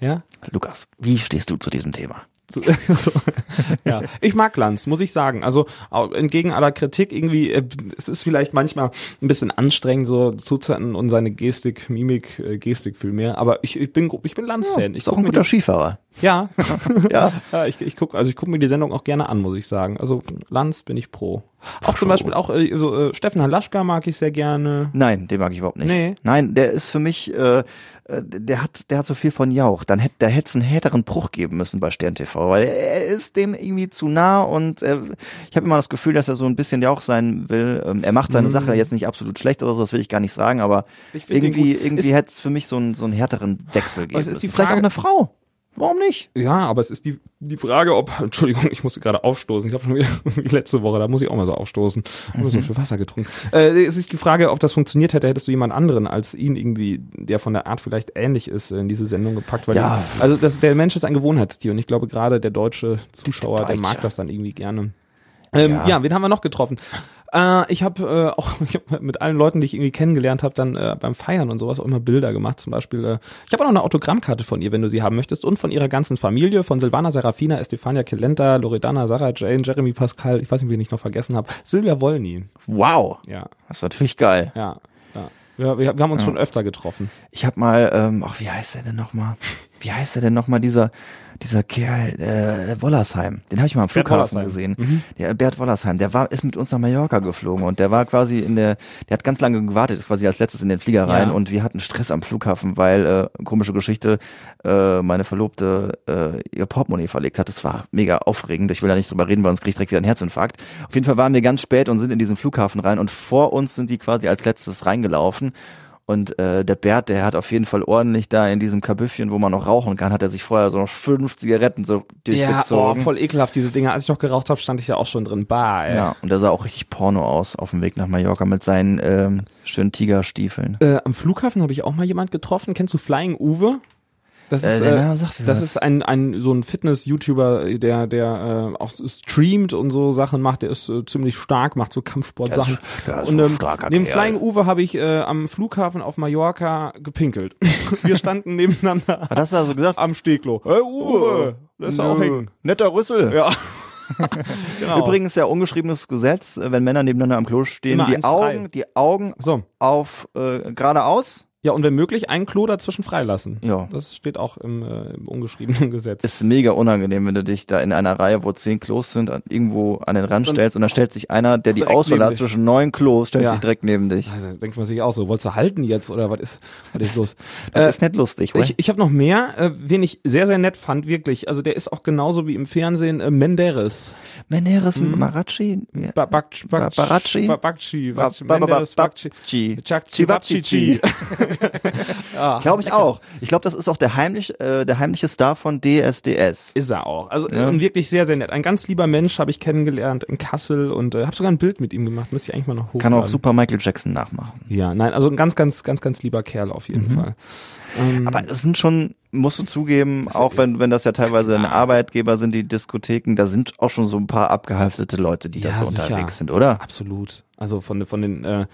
Ja? Lukas, wie stehst du zu diesem Thema? <laughs> So, so. Ja, ich mag Glanz, muss ich sagen. Also entgegen aller Kritik irgendwie, äh, es ist vielleicht manchmal ein bisschen anstrengend, so zuzuhören und seine Gestik, Mimik, äh, Gestik viel mehr. Aber ich, ich bin, ich bin Glanz-Fan. ich Ist auch ein guter die, Skifahrer. ja, <laughs> Ja. <laughs> ja, ich, ich guck, also ich gucke mir die Sendung auch gerne an, muss ich sagen. Also Lanz bin ich pro. Auch zum Beispiel auch äh, so, äh, Steffen Halaschka mag ich sehr gerne. Nein, den mag ich überhaupt nicht. Nee. Nein, der ist für mich, äh, äh, der hat, der hat so viel von Jauch. Dann hätte, da hätte es einen härteren Bruch geben müssen bei Stern TV, weil er ist dem irgendwie zu nah und äh, ich habe immer das Gefühl, dass er so ein bisschen Jauch sein will. Ähm, er macht seine Sache jetzt nicht absolut schlecht oder so, das will ich gar nicht sagen, aber irgendwie, irgendwie hätte es für mich so einen, so einen härteren Wechsel geben müssen. die Vielleicht auch Frage- eine Frau. Warum nicht? Ja, aber es ist die, die Frage, ob, <laughs> Entschuldigung, ich muss gerade aufstoßen. Ich habe schon wieder <laughs> wie letzte Woche, da muss ich auch mal so aufstoßen. Ich habe so viel Wasser getrunken. Äh, es ist die Frage, ob das funktioniert hätte, hättest du jemand anderen als ihn irgendwie, der von der Art vielleicht ähnlich ist, in diese Sendung gepackt. Weil Ja. die, also das, der Mensch ist ein Gewohnheitstier und ich glaube gerade der deutsche Zuschauer, der Deutsche. mag das dann irgendwie gerne. Ähm, ja. Ja. wen haben wir noch getroffen? Äh, ich habe äh, auch <laughs> ich hab mit allen Leuten, die ich irgendwie kennengelernt habe, dann äh, beim Feiern und sowas auch immer Bilder gemacht. Zum Beispiel, äh, ich habe auch noch eine Autogrammkarte von ihr, wenn du sie haben möchtest, und von ihrer ganzen Familie, von Silvana Serafina, Estefania Kelenta, Loredana, Sarah Jane, Jeremy Pascal, ich weiß nicht, wen ich noch vergessen habe, Silvia Wolny. Wow. Ja, Das ist natürlich geil. ja, ja. Wir, wir, wir haben uns schon öfter getroffen. Ich habe mal, ähm, ach, wie heißt der denn nochmal? Wie heißt der denn nochmal, dieser, dieser Kerl, äh, Wollersheim? Den habe ich mal am Flughafen gesehen. Der Bert Wollersheim, der war, ist mit uns nach Mallorca geflogen und der war quasi in der, der hat ganz lange gewartet, ist quasi als letztes in den Flieger rein Ja. und wir hatten Stress am Flughafen, weil, äh, komische Geschichte, äh, meine Verlobte äh, ihr Portemonnaie verlegt hat. Das war mega aufregend. Ich will da nicht drüber reden, weil uns kriegt direkt wieder ein Herzinfarkt. Auf jeden Fall waren wir ganz spät und sind in diesen Flughafen rein und vor uns sind die quasi als letztes reingelaufen. Und äh, der Bert, der hat auf jeden Fall ordentlich da in diesem Kabüffchen, wo man noch rauchen kann, hat er sich vorher so noch fünf Zigaretten so Ja, oh, durchgezogen. voll ekelhaft, diese Dinger. Als ich noch geraucht habe, stand ich ja auch schon drin. Bah, ey. ja, und der sah auch richtig Porno aus auf dem Weg nach Mallorca mit seinen ähm, schönen Tigerstiefeln. Äh, am Flughafen habe ich auch mal jemand getroffen. Kennst du Flying Uwe? Das Äh, ist, äh, mir das ist ein, ein so ein Fitness-YouTuber, der der äh, auch streamt und so Sachen macht. Der ist äh, ziemlich stark, macht so Kampfsport-Sachen. Und ähm, neben Kerl. Flying Uwe habe ich äh, am Flughafen auf Mallorca gepinkelt. <laughs> Wir standen nebeneinander <laughs> Was hast du da so gesagt? am Steglo. Hey Uwe, lässt auch hängen. Netter Rüssel. Ja. <laughs> genau. Übrigens ja ungeschriebenes Gesetz, äh, wenn Männer nebeneinander am Klo stehen, Immer die eins frei. Augen, die Augen So. auf äh, geradeaus. Ja, und wenn möglich, ein Klo dazwischen freilassen. Ja. Das steht auch im, äh, im ungeschriebenen <laughs> Gesetz. Ist mega unangenehm, wenn du dich da in einer Reihe, wo zehn Klos sind, an, irgendwo an den Rand Und- stellst und da stellt sich einer, der die Auswahl hat zwischen neun Klos, stellt Ja. sich direkt neben dich. Also denkt man sich auch so, wolltest du halten jetzt oder was ist, was ist los? <laughs> Das Äh, ist nicht lustig, oder? ich ich habe noch mehr, äh, wen ich sehr, sehr nett fand, wirklich. Also der ist auch genauso wie im Fernsehen äh, Menderes. Meneres Marachi? Ba Bakci. Ba- Bakci. ba- ba- Menderes ba- Bakci. Chi. Chakchi Bakci. <laughs> Ja, <laughs> Glaube ich auch. Ich glaube, das ist auch der heimlich, äh, der heimliche Star von DSDS. Ist er auch. Also Ja. äh, wirklich sehr, sehr nett. Ein ganz lieber Mensch habe ich kennengelernt in Kassel und äh, habe sogar ein Bild mit ihm gemacht. Müsste ich eigentlich mal noch hochladen. Kann auch super Michael Jackson nachmachen. Ja, nein, also ein ganz, ganz, ganz, ganz lieber Kerl auf jeden Mhm. Fall. Ähm, Aber es sind schon, musst du zugeben, auch wenn, wenn das ja teilweise deine Arbeitgeber sind, die Diskotheken, da sind auch schon so ein paar abgehalftete Leute, die da Ja, so sicher. unterwegs sind, oder? Absolut. Also von, von den, äh,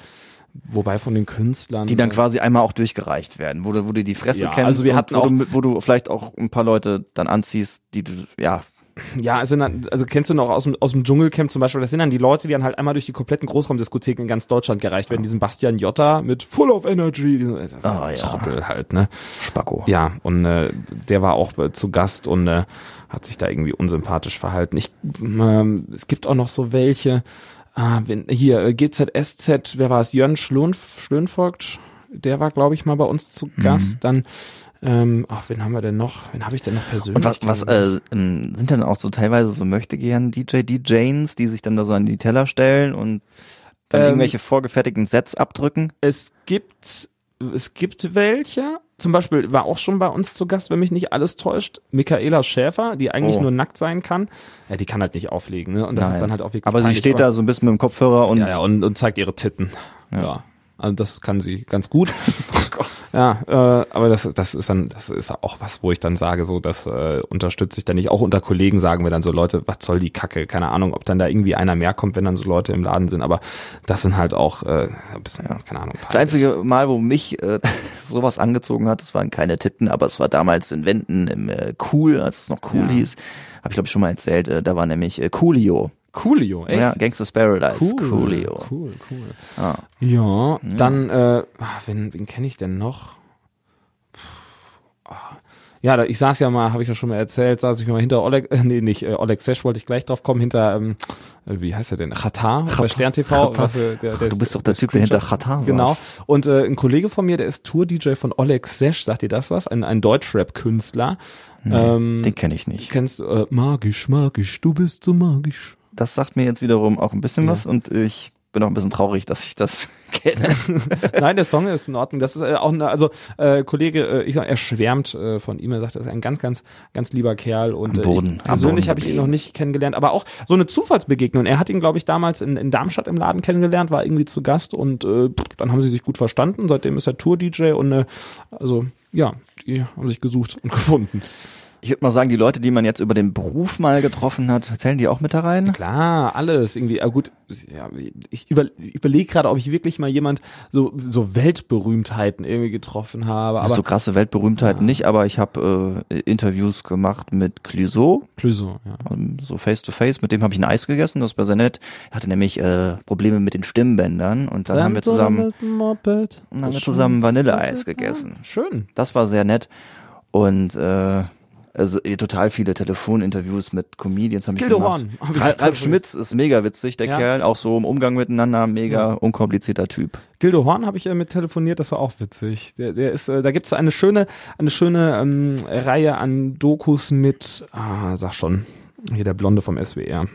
wobei von den Künstlern. Die dann äh, quasi einmal auch durchgereicht werden, wo du, wo du die Fresse Ja, kennst also wir hatten wo, auch- du, wo du vielleicht auch ein paar Leute dann anziehst, die du, ja, Ja, dann, also kennst du noch aus dem, aus dem Dschungelcamp zum Beispiel, das sind dann die Leute, die dann halt einmal durch die kompletten Großraumdiskotheken in ganz Deutschland gereicht werden. Diesen Bastian Jotta mit Full of Energy. Diesen, ist Ah, ja. Trottel halt, ne? Spacko. Ja, und äh, der war auch äh, zu Gast und äh, hat sich da irgendwie unsympathisch verhalten. Ich, ähm, es gibt auch noch so welche, ah, wenn, hier, äh, GZSZ, wer war es? Jörn Schlönf, Schlönvogt, der war, glaube ich, mal bei uns zu Mhm. Gast. Dann, ähm, ach, wen haben wir denn noch? Wen habe ich denn noch persönlich? Und was, was äh, ähm, sind dann auch so teilweise so möchte gern DJ, DJs, die sich dann da so an die Teller stellen und dann Ähm, irgendwelche vorgefertigten Sets abdrücken? Es gibt, es gibt welche. Zum Beispiel war auch schon bei uns zu Gast, wenn mich nicht alles täuscht, Michaela Schäfer, die eigentlich Oh. nur nackt sein kann. Ja, die kann halt nicht auflegen, ne? Und das Nein. ist dann halt auch wirklich. Aber sie steht aber- da so ein bisschen mit dem Kopfhörer und ja, ja, und, und zeigt ihre Titten. Ja. Also das kann sie ganz gut. <laughs> Ja, äh, aber das, das ist dann, das ist auch was, wo ich dann sage, so, das äh, unterstütze ich dann nicht. Auch unter Kollegen sagen wir dann so, Leute, was soll die Kacke? Keine Ahnung, ob dann da irgendwie einer mehr kommt, wenn dann so Leute im Laden sind. Aber das sind halt auch äh, ein bisschen, ja. keine Ahnung. Das einzige Mal, wo mich äh, <laughs> sowas angezogen hat, das waren keine Titten, aber es war damals in Wenden im äh, Cool, als es noch Cool ja. hieß. Habe ich glaube ich schon mal erzählt. Äh, da war nämlich äh, Coolio. Coolio, echt? Ja, Gangsters Paradise. Cool, Coolio. Cool, cool. Ah. Ja, dann, äh, ah, wen, wen kenne ich denn noch? Ja, da, ich saß ja mal, habe ich ja schon mal erzählt, saß ich mal hinter Oleg, äh, nee, nicht äh, Oleg Sesh, wollte ich gleich drauf kommen, hinter, ähm, äh, wie heißt er denn? Qatar bei Stern TV. Was wir, der, der, Ach, du bist doch der, der Typ, der hinter Qatar Genau. Und äh, ein Kollege von mir, der ist Tour-DJ von Oleg Sesh, sagt dir das was? Ein, ein Deutschrap-Künstler. Nee, ähm, den kenne ich nicht. Kennst äh, magisch, magisch, du bist so magisch. Das sagt mir jetzt wiederum auch ein bisschen ja. was und ich bin auch ein bisschen traurig, dass ich das <laughs> kenne. <laughs> Nein, der Song ist in Ordnung. Das ist äh, auch eine, also äh, Kollege, äh, ich sag, er schwärmt äh, von ihm. Er sagt, er ist ein ganz, ganz, ganz lieber Kerl und am Boden, äh, persönlich habe ich ihn noch nicht kennengelernt, aber auch so eine Zufallsbegegnung. Er hat ihn, glaube ich, damals in, in Darmstadt im Laden kennengelernt, war irgendwie zu Gast und äh, dann haben sie sich gut verstanden. Seitdem ist er Tour-DJ und äh, also ja, die haben sich gesucht und <laughs> gefunden. Ich würde mal sagen, die Leute, die man jetzt über den Beruf mal getroffen hat, zählen die auch mit da rein? Klar, alles irgendwie. Aber gut, ja, ich über, überlege gerade, ob ich wirklich mal jemand so so Weltberühmtheiten irgendwie getroffen habe. Aber so krasse Weltberühmtheiten ja. nicht, aber ich habe äh, Interviews gemacht mit Clouseau. Clouseau, ja. Ähm, so face to face. Mit dem habe ich ein Eis gegessen. Das war sehr nett. Er hatte nämlich äh, Probleme mit den Stimmbändern und dann haben wir zusammen, und dann haben wir zusammen Vanilleeis gegessen. Schön. Das war sehr nett und äh, also eh, total viele Telefoninterviews mit Comedians haben ich Gildo gemacht. Horn. Ralf, Ralf Schmitz ist mega witzig, der ja. Kerl, auch so im Umgang miteinander, mega ja. unkomplizierter Typ. Gildo Horn habe ich äh, mit telefoniert, das war auch witzig. Der, der ist, äh, da gibt's eine schöne, eine schöne ähm, Reihe an Dokus mit, ah, sag schon, hier der Blonde vom SWR.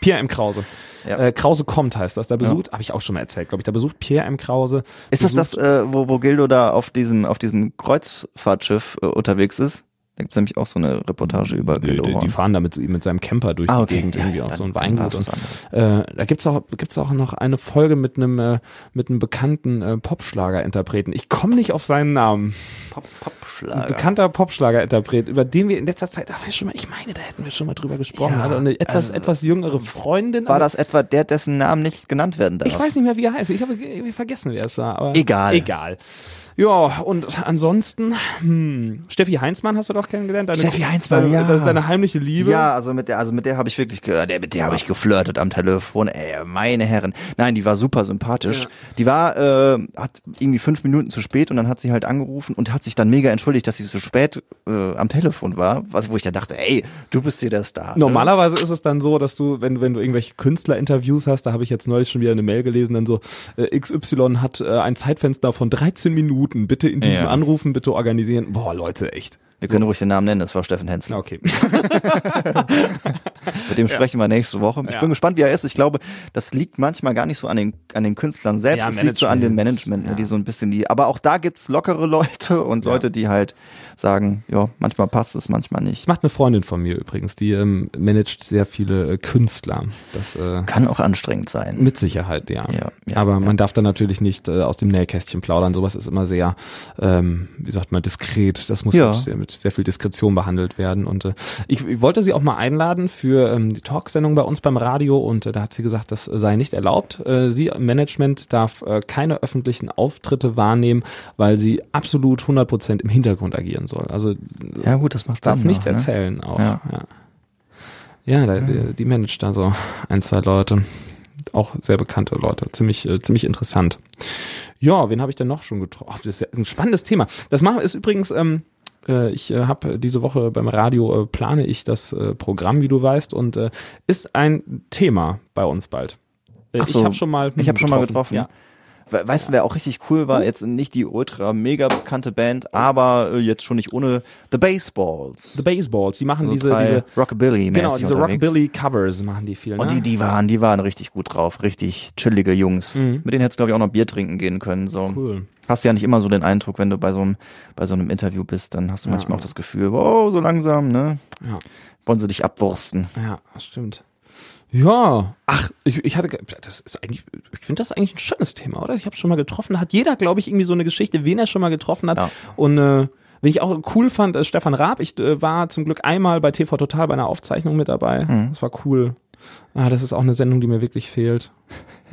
Pierre M. Krause. Ja. Äh, Krause kommt heißt das. Da besucht, ja. habe ich auch schon mal erzählt, glaube ich. Da besucht Pierre M. Krause. Ist das das, äh, wo, wo Gildo da auf diesem auf diesem Kreuzfahrtschiff äh, unterwegs ist? Da gibt's nämlich auch so eine Reportage über die, die, die fahren da mit, mit seinem Camper durch ah, okay. die Gegend ja, irgendwie auch so ein Weingut. Und, äh, da gibt's auch gibt's auch noch eine Folge mit einem äh, mit einem bekannten äh, Popschlager-Interpreten. Ich komme nicht auf seinen Namen. Pop, Popschlager. Ein bekannter Popschlager-Interpret, über den wir in letzter Zeit, ach, schon mal, ich meine, da hätten wir schon mal drüber gesprochen. Ja, also eine etwas also, etwas jüngere Freundin. War das etwa der, dessen Namen nicht genannt werden darf? Ich weiß nicht mehr, wie er heißt. Ich habe vergessen, wer es war. Aber egal. Egal. Ja, und ansonsten, hm, Steffi Heinzmann hast du doch kennengelernt. Deine, Steffi Heinzmann, deine, ja. Das ist deine heimliche Liebe. Ja, also mit der, also mit der habe ich wirklich, der, mit der habe ich geflirtet am Telefon. Ey, meine Herren. Nein, die war super sympathisch. Ja. Die war, äh, hat irgendwie fünf Minuten zu spät und dann hat sie halt angerufen und hat sich dann mega entschuldigt, dass sie so spät äh, am Telefon war. Was, wo ich dann dachte, ey, du bist hier der Star. Ne? Normalerweise ist es dann so, dass du, wenn, wenn du irgendwelche Künstlerinterviews hast, da habe ich jetzt neulich schon wieder eine Mail gelesen, dann so, äh, XY hat äh, ein Zeitfenster von 13 Minuten, bitte in diesem ja anrufen, bitte organisieren. Boah, Leute, echt. Wir können ruhig den Namen nennen, das war Steffen Hensler. Okay. <laughs> <laughs> Mit dem sprechen ja. wir nächste Woche. Ich ja. bin gespannt, wie er ist. Ich glaube, das liegt manchmal gar nicht so an den, an den Künstlern selbst, ja, es liegt so an dem Management, ne, die so ein bisschen die, aber auch da gibt's lockere Leute <laughs> und Leute, die halt sagen, ja, manchmal passt es, manchmal nicht. Macht eine Freundin von mir übrigens, die ähm, managt sehr viele äh, Künstler. Das äh, kann auch anstrengend sein. Mit Sicherheit, ja. ja, aber man darf da natürlich nicht äh, aus dem Nähkästchen plaudern. Sowas ist immer sehr, ähm, wie sagt man, diskret. Das muss ja. sehr mit mit sehr viel Diskretion behandelt werden. Und äh, ich, ich wollte sie auch mal einladen für ähm, die Talksendung bei uns beim Radio und äh, da hat sie gesagt, das sei nicht erlaubt. Äh, sie im Management darf äh, keine öffentlichen Auftritte wahrnehmen, weil sie absolut 100 Prozent im Hintergrund agieren soll. Also ja gut, das macht darf nichts noch, ne? erzählen auch. Ja, ja. ja da, die, die managt da so ein, zwei Leute auch sehr bekannte Leute. Ziemlich, äh, ziemlich interessant. Ja, wen habe ich denn noch schon getroffen? Oh, das ist ja ein spannendes Thema. Das machen ist übrigens, ähm, äh, ich äh, habe diese Woche beim Radio äh, plane ich das äh, Programm, wie du weißt, und äh, ist ein Thema bei uns bald. Äh, so, ich habe schon mal, ich habe schon mal getroffen. Ja. Weißt du, wer auch richtig cool war? Jetzt nicht die ultra mega bekannte Band, aber äh, jetzt schon nicht ohne The Baseballs. The Baseballs, die machen so diese, diese Rockabilly Genau, diese Rockabilly Covers machen die viel. Ne? Und die, die waren, die waren richtig gut drauf, richtig chillige Jungs. Mhm. Mit denen hättest du glaube ich auch noch Bier trinken gehen können. So. Cool. Hast ja nicht immer so den Eindruck, wenn du bei so einem, bei so einem Interview bist, dann hast du manchmal ja. auch das Gefühl, wow, so langsam, ne? Ja. Wollen sie dich abwursten. Ja, das stimmt. Ja, ach, ich, ich hatte, das ist eigentlich, ich finde das eigentlich ein schönes Thema, oder? Ich habe schon mal getroffen, da hat jeder, glaube ich, irgendwie so eine Geschichte, wen er schon mal getroffen hat. Ja. Und äh, wenn ich auch cool fand, äh, Stefan Raab, ich äh, war zum Glück einmal bei TV Total bei einer Aufzeichnung mit dabei. Mhm. Das war cool. Ah, das ist auch eine Sendung, die mir wirklich fehlt.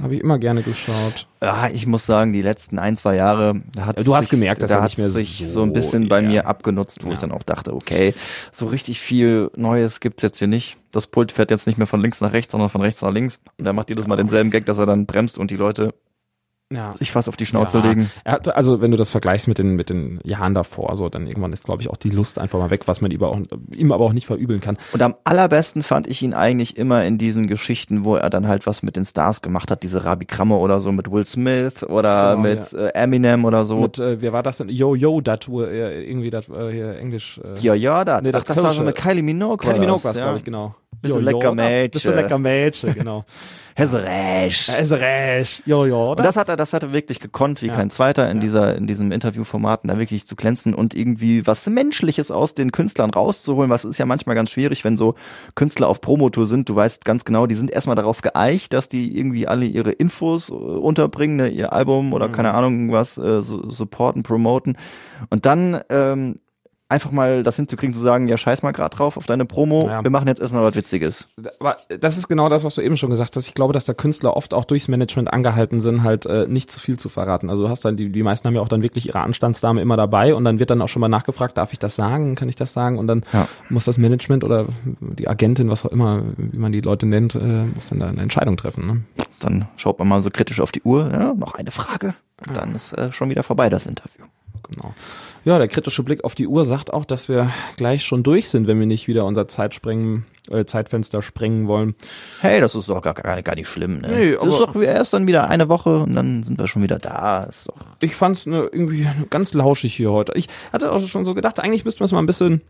Habe ich immer gerne geschaut. Ja, <laughs> ich muss sagen, die letzten ein, zwei Jahre, hat du hast sich, gemerkt, dass da er nicht mehr sich so- so ein bisschen bei ja. mir abgenutzt, wo Ja. ich dann auch dachte, okay, so richtig viel Neues gibt's jetzt hier nicht. Das Pult fährt jetzt nicht mehr von links nach rechts, sondern von rechts nach links. Und er macht jedes Mal denselben Gag, dass er dann bremst und die Leute Ja. sich fast auf die Schnauze ja. legen. Er hatte, also wenn du das vergleichst mit den, mit den Jahren davor, so, dann irgendwann ist, glaube ich, auch die Lust einfach mal weg, was man auch, ihm aber auch nicht verübeln kann. Und am allerbesten fand ich ihn eigentlich immer in diesen Geschichten, wo er dann halt was mit den Stars gemacht hat, diese Rabi Kramme oder so mit Will Smith oder Genau, mit äh, Eminem oder so. Mit, äh, wer war das denn? Yo, yo, dat, irgendwie das, äh, hier Englisch. Äh, ja, ja, da, Nee, ach, das war so Kölsche- eine Kylie Minogue. Kylie Minogue war es, ja. glaube ich, genau. Bist Yo, yo, lecker Mädchen. Bist du lecker Mädchen, genau. Hast recht. Ist recht. Jo, jo, Und das hat er, das hat er wirklich gekonnt, wie Ja. kein zweiter in Ja. dieser, in diesem Interviewformaten da wirklich zu glänzen und irgendwie was Menschliches aus den Künstlern rauszuholen. Was ist ja manchmal ganz schwierig, wenn so Künstler auf Promotour sind. Du weißt ganz genau, die sind erstmal darauf geeicht, dass die irgendwie alle ihre Infos äh, unterbringen, ne, ihr Album oder keine Mhm. Ahnung was äh, so, supporten, promoten. Und dann ähm, einfach mal das hinzukriegen, zu sagen, ja, scheiß mal grad drauf auf deine Promo, Ja. wir machen jetzt erstmal was Witziges. Aber das ist genau das, was du eben schon gesagt hast. Ich glaube, dass da Künstler oft auch durchs Management angehalten sind, halt äh, nicht zu viel zu verraten. Also du hast dann, die, die meisten haben ja auch dann wirklich ihre Anstandsdame immer dabei und dann wird dann auch schon mal nachgefragt, darf ich das sagen, kann ich das sagen? Und dann Ja. muss das Management oder die Agentin, was auch immer, wie man die Leute nennt, äh, muss dann da eine Entscheidung treffen. Ne? Dann schaut man mal so kritisch auf die Uhr, ja, noch eine Frage. Und dann ist äh, schon wieder vorbei das Interview. Genau. Ja, der kritische Blick auf die Uhr sagt auch, dass wir gleich schon durch sind, wenn wir nicht wieder unser Zeitsprengen, äh, Zeitfenster sprengen wollen. Hey, das ist doch gar, gar, gar nicht schlimm, ne? Nee, das ist doch erst dann wieder eine Woche und dann sind wir schon wieder da. Ist doch Ich fand's ne, irgendwie ganz lauschig hier heute. Ich hatte auch schon so gedacht, eigentlich müssten wir es mal ein bisschen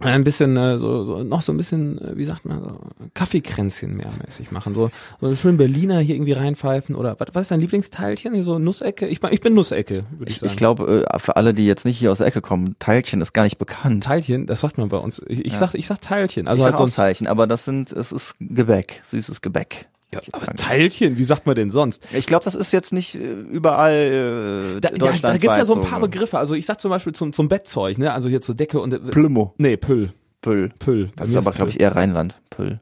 ein bisschen äh, so, so noch so ein bisschen äh, wie sagt man so Kaffeekränzchen mehr mäßig machen so so einen schönen Berliner hier irgendwie reinpfeifen oder was, was ist dein Lieblingsteilchen hier so Nussecke ich ich bin Nussecke würde ich, ich, sagen ich glaube, äh, für alle, die jetzt nicht hier aus der Ecke kommen, Teilchen ist gar nicht bekannt. Teilchen das sagt man bei uns ich, ich Ja. sag ich sag Teilchen Also ich halt sag so Teilchen, aber das sind, es ist Gebäck, süßes Gebäck. Ja, aber Teilchen wie sagt man denn sonst ich glaube, das ist jetzt nicht äh, überall äh, da, Deutschland da gibt's ja so ein paar ne? Begriffe also ich sag zum Beispiel zum zum Bettzeug ne also hier zur Decke und äh, Plümo. nee Püll Püll. Püll Bei Das ist aber, glaube ich, eher Rheinland. Püll.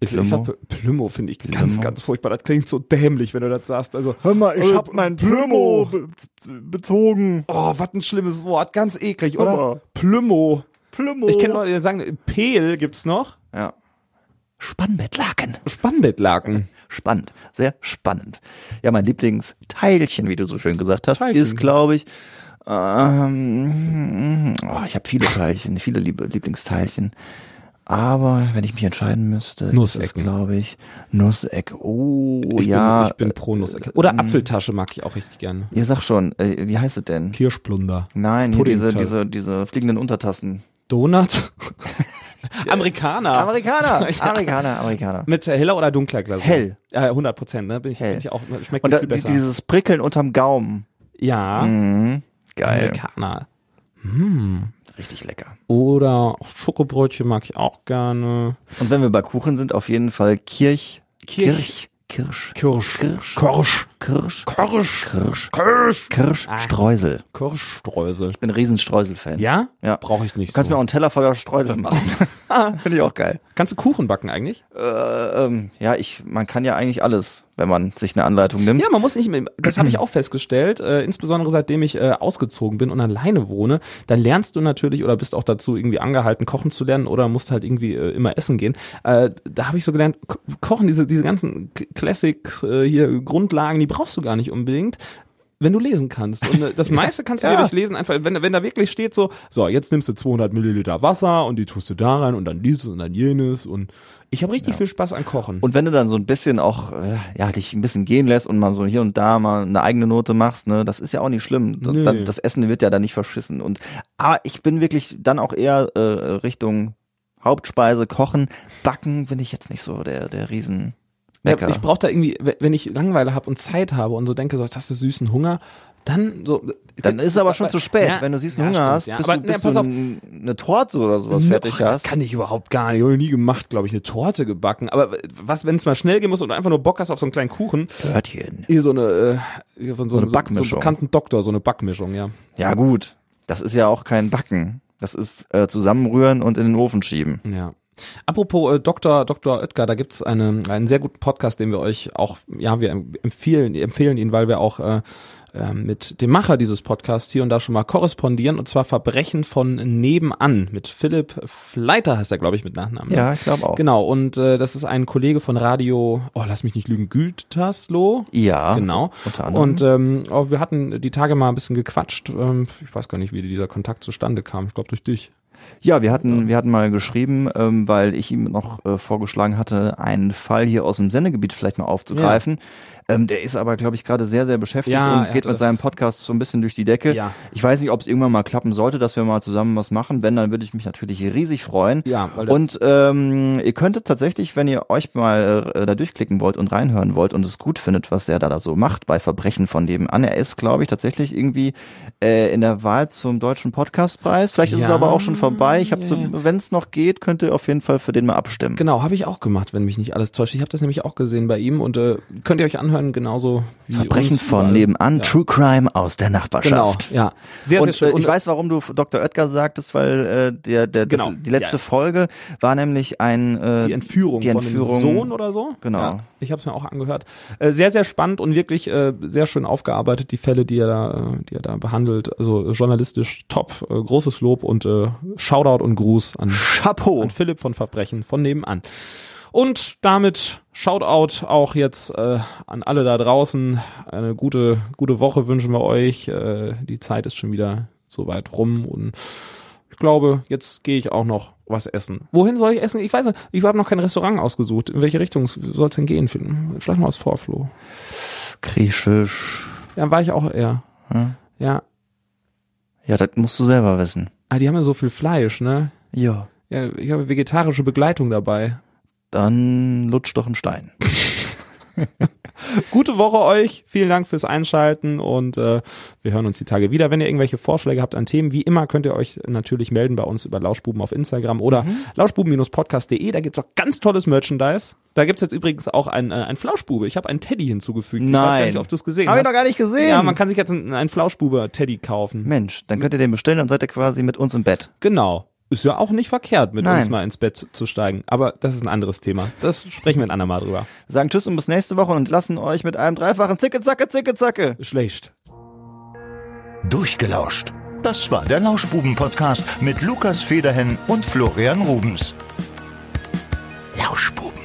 Ich, Plümo. ich sag Plümo finde ich ganz, Plümo. ganz furchtbar. Das klingt so dämlich, wenn du das sagst. Also, Hör mal, ich hab mein Plümo bezogen. oh, was ein schlimmes Wort. Ganz eklig, oder? Plümo. Plümo. Ich kenne Leute, die sagen, Peel gibt's noch. Ja. Spannbettlaken. Spannbettlaken. Spannend, sehr spannend. Ja, mein Lieblingsteilchen, wie du so schön gesagt hast, Teilchen. ist, glaube ich, ähm, oh, ich habe viele Teilchen, viele liebe Lieblingsteilchen. Aber wenn ich mich entscheiden müsste, Nussecken. glaube ich, Nusseck. Oh, Ich ja. bin, ich bin pro Nussecke. Oder Apfeltasche mag ich auch richtig gerne. Ihr sag schon, äh, wie heißt es denn? Kirschplunder. Nein, hier diese, diese, diese fliegenden Untertassen. Donut. <laughs> <laughs> Amerikaner. Amerikaner, <laughs> Ja. Amerikaner, Amerikaner. Mit äh, heller oder dunkler Glasur? Hell. Ja, 100 Prozent, ne? Bin ich, Hell. bin ich auch, schmeckt Und da, viel besser. dieses Prickeln unterm Gaumen. ja. Mhm. Geil. Amerikaner. Hm. Richtig lecker. Oder Schokobrötchen mag ich auch gerne. Und wenn wir bei Kuchen sind, auf jeden Fall Kirch. Kirch. Kirsch. Kirsch. Kirsch. Kirsch. Kirsch. Kirsch. Kirsch. Kirsch. Kirsch. Ah. Streusel. Kirschstreusel. Ich bin ein riesen Streusel-Fan. Ja? Ja. Brauche ich nicht Du kannst mir so. auch einen Teller voller Streusel machen. <laughs> Finde ich auch geil. Kannst du Kuchen backen eigentlich? Äh, ähm, ja, ich, man kann ja eigentlich alles, wenn man sich eine Anleitung nimmt. Ja, man muss nicht mehr, das habe ich auch <clears throat> festgestellt, äh, insbesondere seitdem ich äh, ausgezogen bin und alleine wohne, dann lernst du natürlich oder bist auch dazu irgendwie angehalten, kochen zu lernen oder musst halt irgendwie äh, immer essen gehen. Äh, da habe ich so gelernt, ko- kochen, diese, diese ganzen Classic äh, hier Grundlagen, die brauchst du gar nicht unbedingt. Wenn du lesen kannst. Und äh, das <laughs> meiste kannst du Ja. durch Lesen einfach, wenn, wenn da wirklich steht so, so, jetzt nimmst du 200 Milliliter Wasser und die tust du da rein und dann dieses und dann jenes und ich habe richtig viel Spaß an Kochen. Und wenn du dann so ein bisschen auch, äh, ja, dich ein bisschen gehen lässt und mal so hier und da mal eine eigene Note machst, ne, das ist ja auch nicht schlimm. Das, Nee. das Essen wird ja dann nicht verschissen. Und, aber ich bin wirklich dann auch eher äh, Richtung Hauptspeise, Kochen, Backen bin ich jetzt nicht so der, der Riesen. Ja, Bäcker. ich brauche da irgendwie, we- wenn ich Langeweile habe und Zeit habe und so denke, so, jetzt hast du süßen Hunger, dann so. Dann ist es aber schon zu spät. Ja, Wenn du siehst, ja, Hunger stimmt, hast, ja. bis, Aber, du, ne, bis pass du auf. eine Torte oder sowas fertig Och, Das hast. kann ich überhaupt gar nicht. Ich habe nie gemacht, glaube ich, eine Torte gebacken. Aber was, wenn es mal schnell gehen muss und du einfach nur Bock hast auf so einen kleinen Kuchen? Törtchen. Hier so eine, äh, hier von so, eine einem- Backmischung. So, einem bekannten Doktor, so eine Backmischung, ja. Ja gut, das ist ja auch kein Backen. Das ist äh, zusammenrühren und in den Ofen schieben. Ja. Apropos äh, Dr. Dr. Oetker, da gibt's eine, einen sehr guten Podcast, den wir euch auch, ja, wir empfehlen, empfehlen ihn, weil wir auch äh, äh, mit dem Macher dieses Podcasts hier und da schon mal korrespondieren, und zwar Verbrechen von nebenan mit Philipp Fleiter heißt er, glaube ich, mit Nachnamen. Ja, ich glaube auch. Genau, und äh, das ist ein Kollege von Radio, oh, lass mich nicht lügen, Gütersloh. Ja, Genau. unter anderem. Und ähm, oh, wir hatten die Tage mal ein bisschen gequatscht. Ähm, ich weiß gar nicht, wie dieser Kontakt zustande kam. Ich glaube durch dich. Ja, wir hatten, wir hatten mal geschrieben, ähm, weil ich ihm noch äh, vorgeschlagen hatte, einen Fall hier aus dem Sendegebiet vielleicht mal aufzugreifen. Ähm, der ist aber, glaube ich, gerade sehr, sehr beschäftigt Ja, und geht mit seinem Podcast so ein bisschen durch die Decke. Ja. Ich weiß nicht, ob es irgendwann mal klappen sollte, dass wir mal zusammen was machen. Wenn, dann würde ich mich natürlich riesig freuen. Ja, und ähm, ihr könntet tatsächlich, wenn ihr euch mal äh, da durchklicken wollt und reinhören wollt und es gut findet, was der da, da so macht bei Verbrechen von nebenan. Er ist, glaube ich, tatsächlich irgendwie äh, in der Wahl zum deutschen Podcastpreis. Vielleicht ist es aber auch schon vorbei. Ich habe, ja, so, wenn es noch geht, könnt ihr auf jeden Fall für den mal abstimmen. Genau, habe ich auch gemacht, wenn mich nicht alles täuscht. Ich habe das nämlich auch gesehen bei ihm und äh, könnt ihr euch anhören, genauso wie Verbrechen uns von nebenan, Ja. True Crime aus der Genau, Nachbarschaft. ja. Sehr, und sehr schön. Äh, ich weiß, warum du Dr. Oetker sagtest, weil äh, der, der Genau, das, die letzte ja. Folge war nämlich ein äh, die Entführung, die von Entführung dem Sohn oder so. Genau. Ja, ich habe es mir auch angehört. Äh, sehr, sehr spannend und wirklich äh, sehr schön aufgearbeitet, die Fälle, die er da, äh, die er da behandelt. Also äh, journalistisch top, äh, großes Lob und äh, Shoutout und Gruß an, Chapeau. an Philipp von Verbrechen von nebenan. Und damit Shoutout auch jetzt äh, an alle da draußen. Eine gute, gute Woche wünschen wir euch. Äh, die Zeit ist schon wieder so weit rum und ich glaube, jetzt gehe ich auch noch was essen. Wohin soll ich essen? Ich weiß nicht, ich habe noch kein Restaurant ausgesucht. In welche Richtung soll es denn gehen? Schlag mal was vor, Flo. Griechisch. Ja, war ich auch eher. Hm? Ja. Ja, das musst du selber wissen. Ah, die haben ja so viel Fleisch, ne? Ja. Ja, ich habe vegetarische Begleitung dabei. Dann lutsch doch einen Stein. <laughs> Gute Woche euch. Vielen Dank fürs Einschalten und äh, wir hören uns die Tage wieder. Wenn ihr irgendwelche Vorschläge habt an Themen, wie immer könnt ihr euch natürlich melden bei uns über Lauschbuben auf Instagram oder lauschbuben-podcast.de. Da gibt's auch ganz tolles Merchandise. Da gibt's jetzt übrigens auch ein, äh, ein Flauschbube. Ich habe einen Teddy hinzugefügt. Ich weiß gar Nein. nicht, ob du es gesehen Hab ich hast. noch gar nicht gesehen. Ja, man kann sich jetzt einen, einen Flauschbube-Teddy kaufen. Mensch, dann könnt ihr den bestellen und seid ihr quasi mit uns im Bett. Genau. Ist ja auch nicht verkehrt, mit Nein. uns mal ins Bett zu steigen. Aber das ist ein anderes Thema. Das sprechen wir ein andermal drüber. Wir sagen Tschüss und bis nächste Woche und lassen euch mit einem dreifachen Zicke-Zacke, Zicke-Zacke. Schlecht. Durchgelauscht. Das war der Lauschbuben-Podcast mit Lukas Federhen und Florian Rubens. Lauschbuben.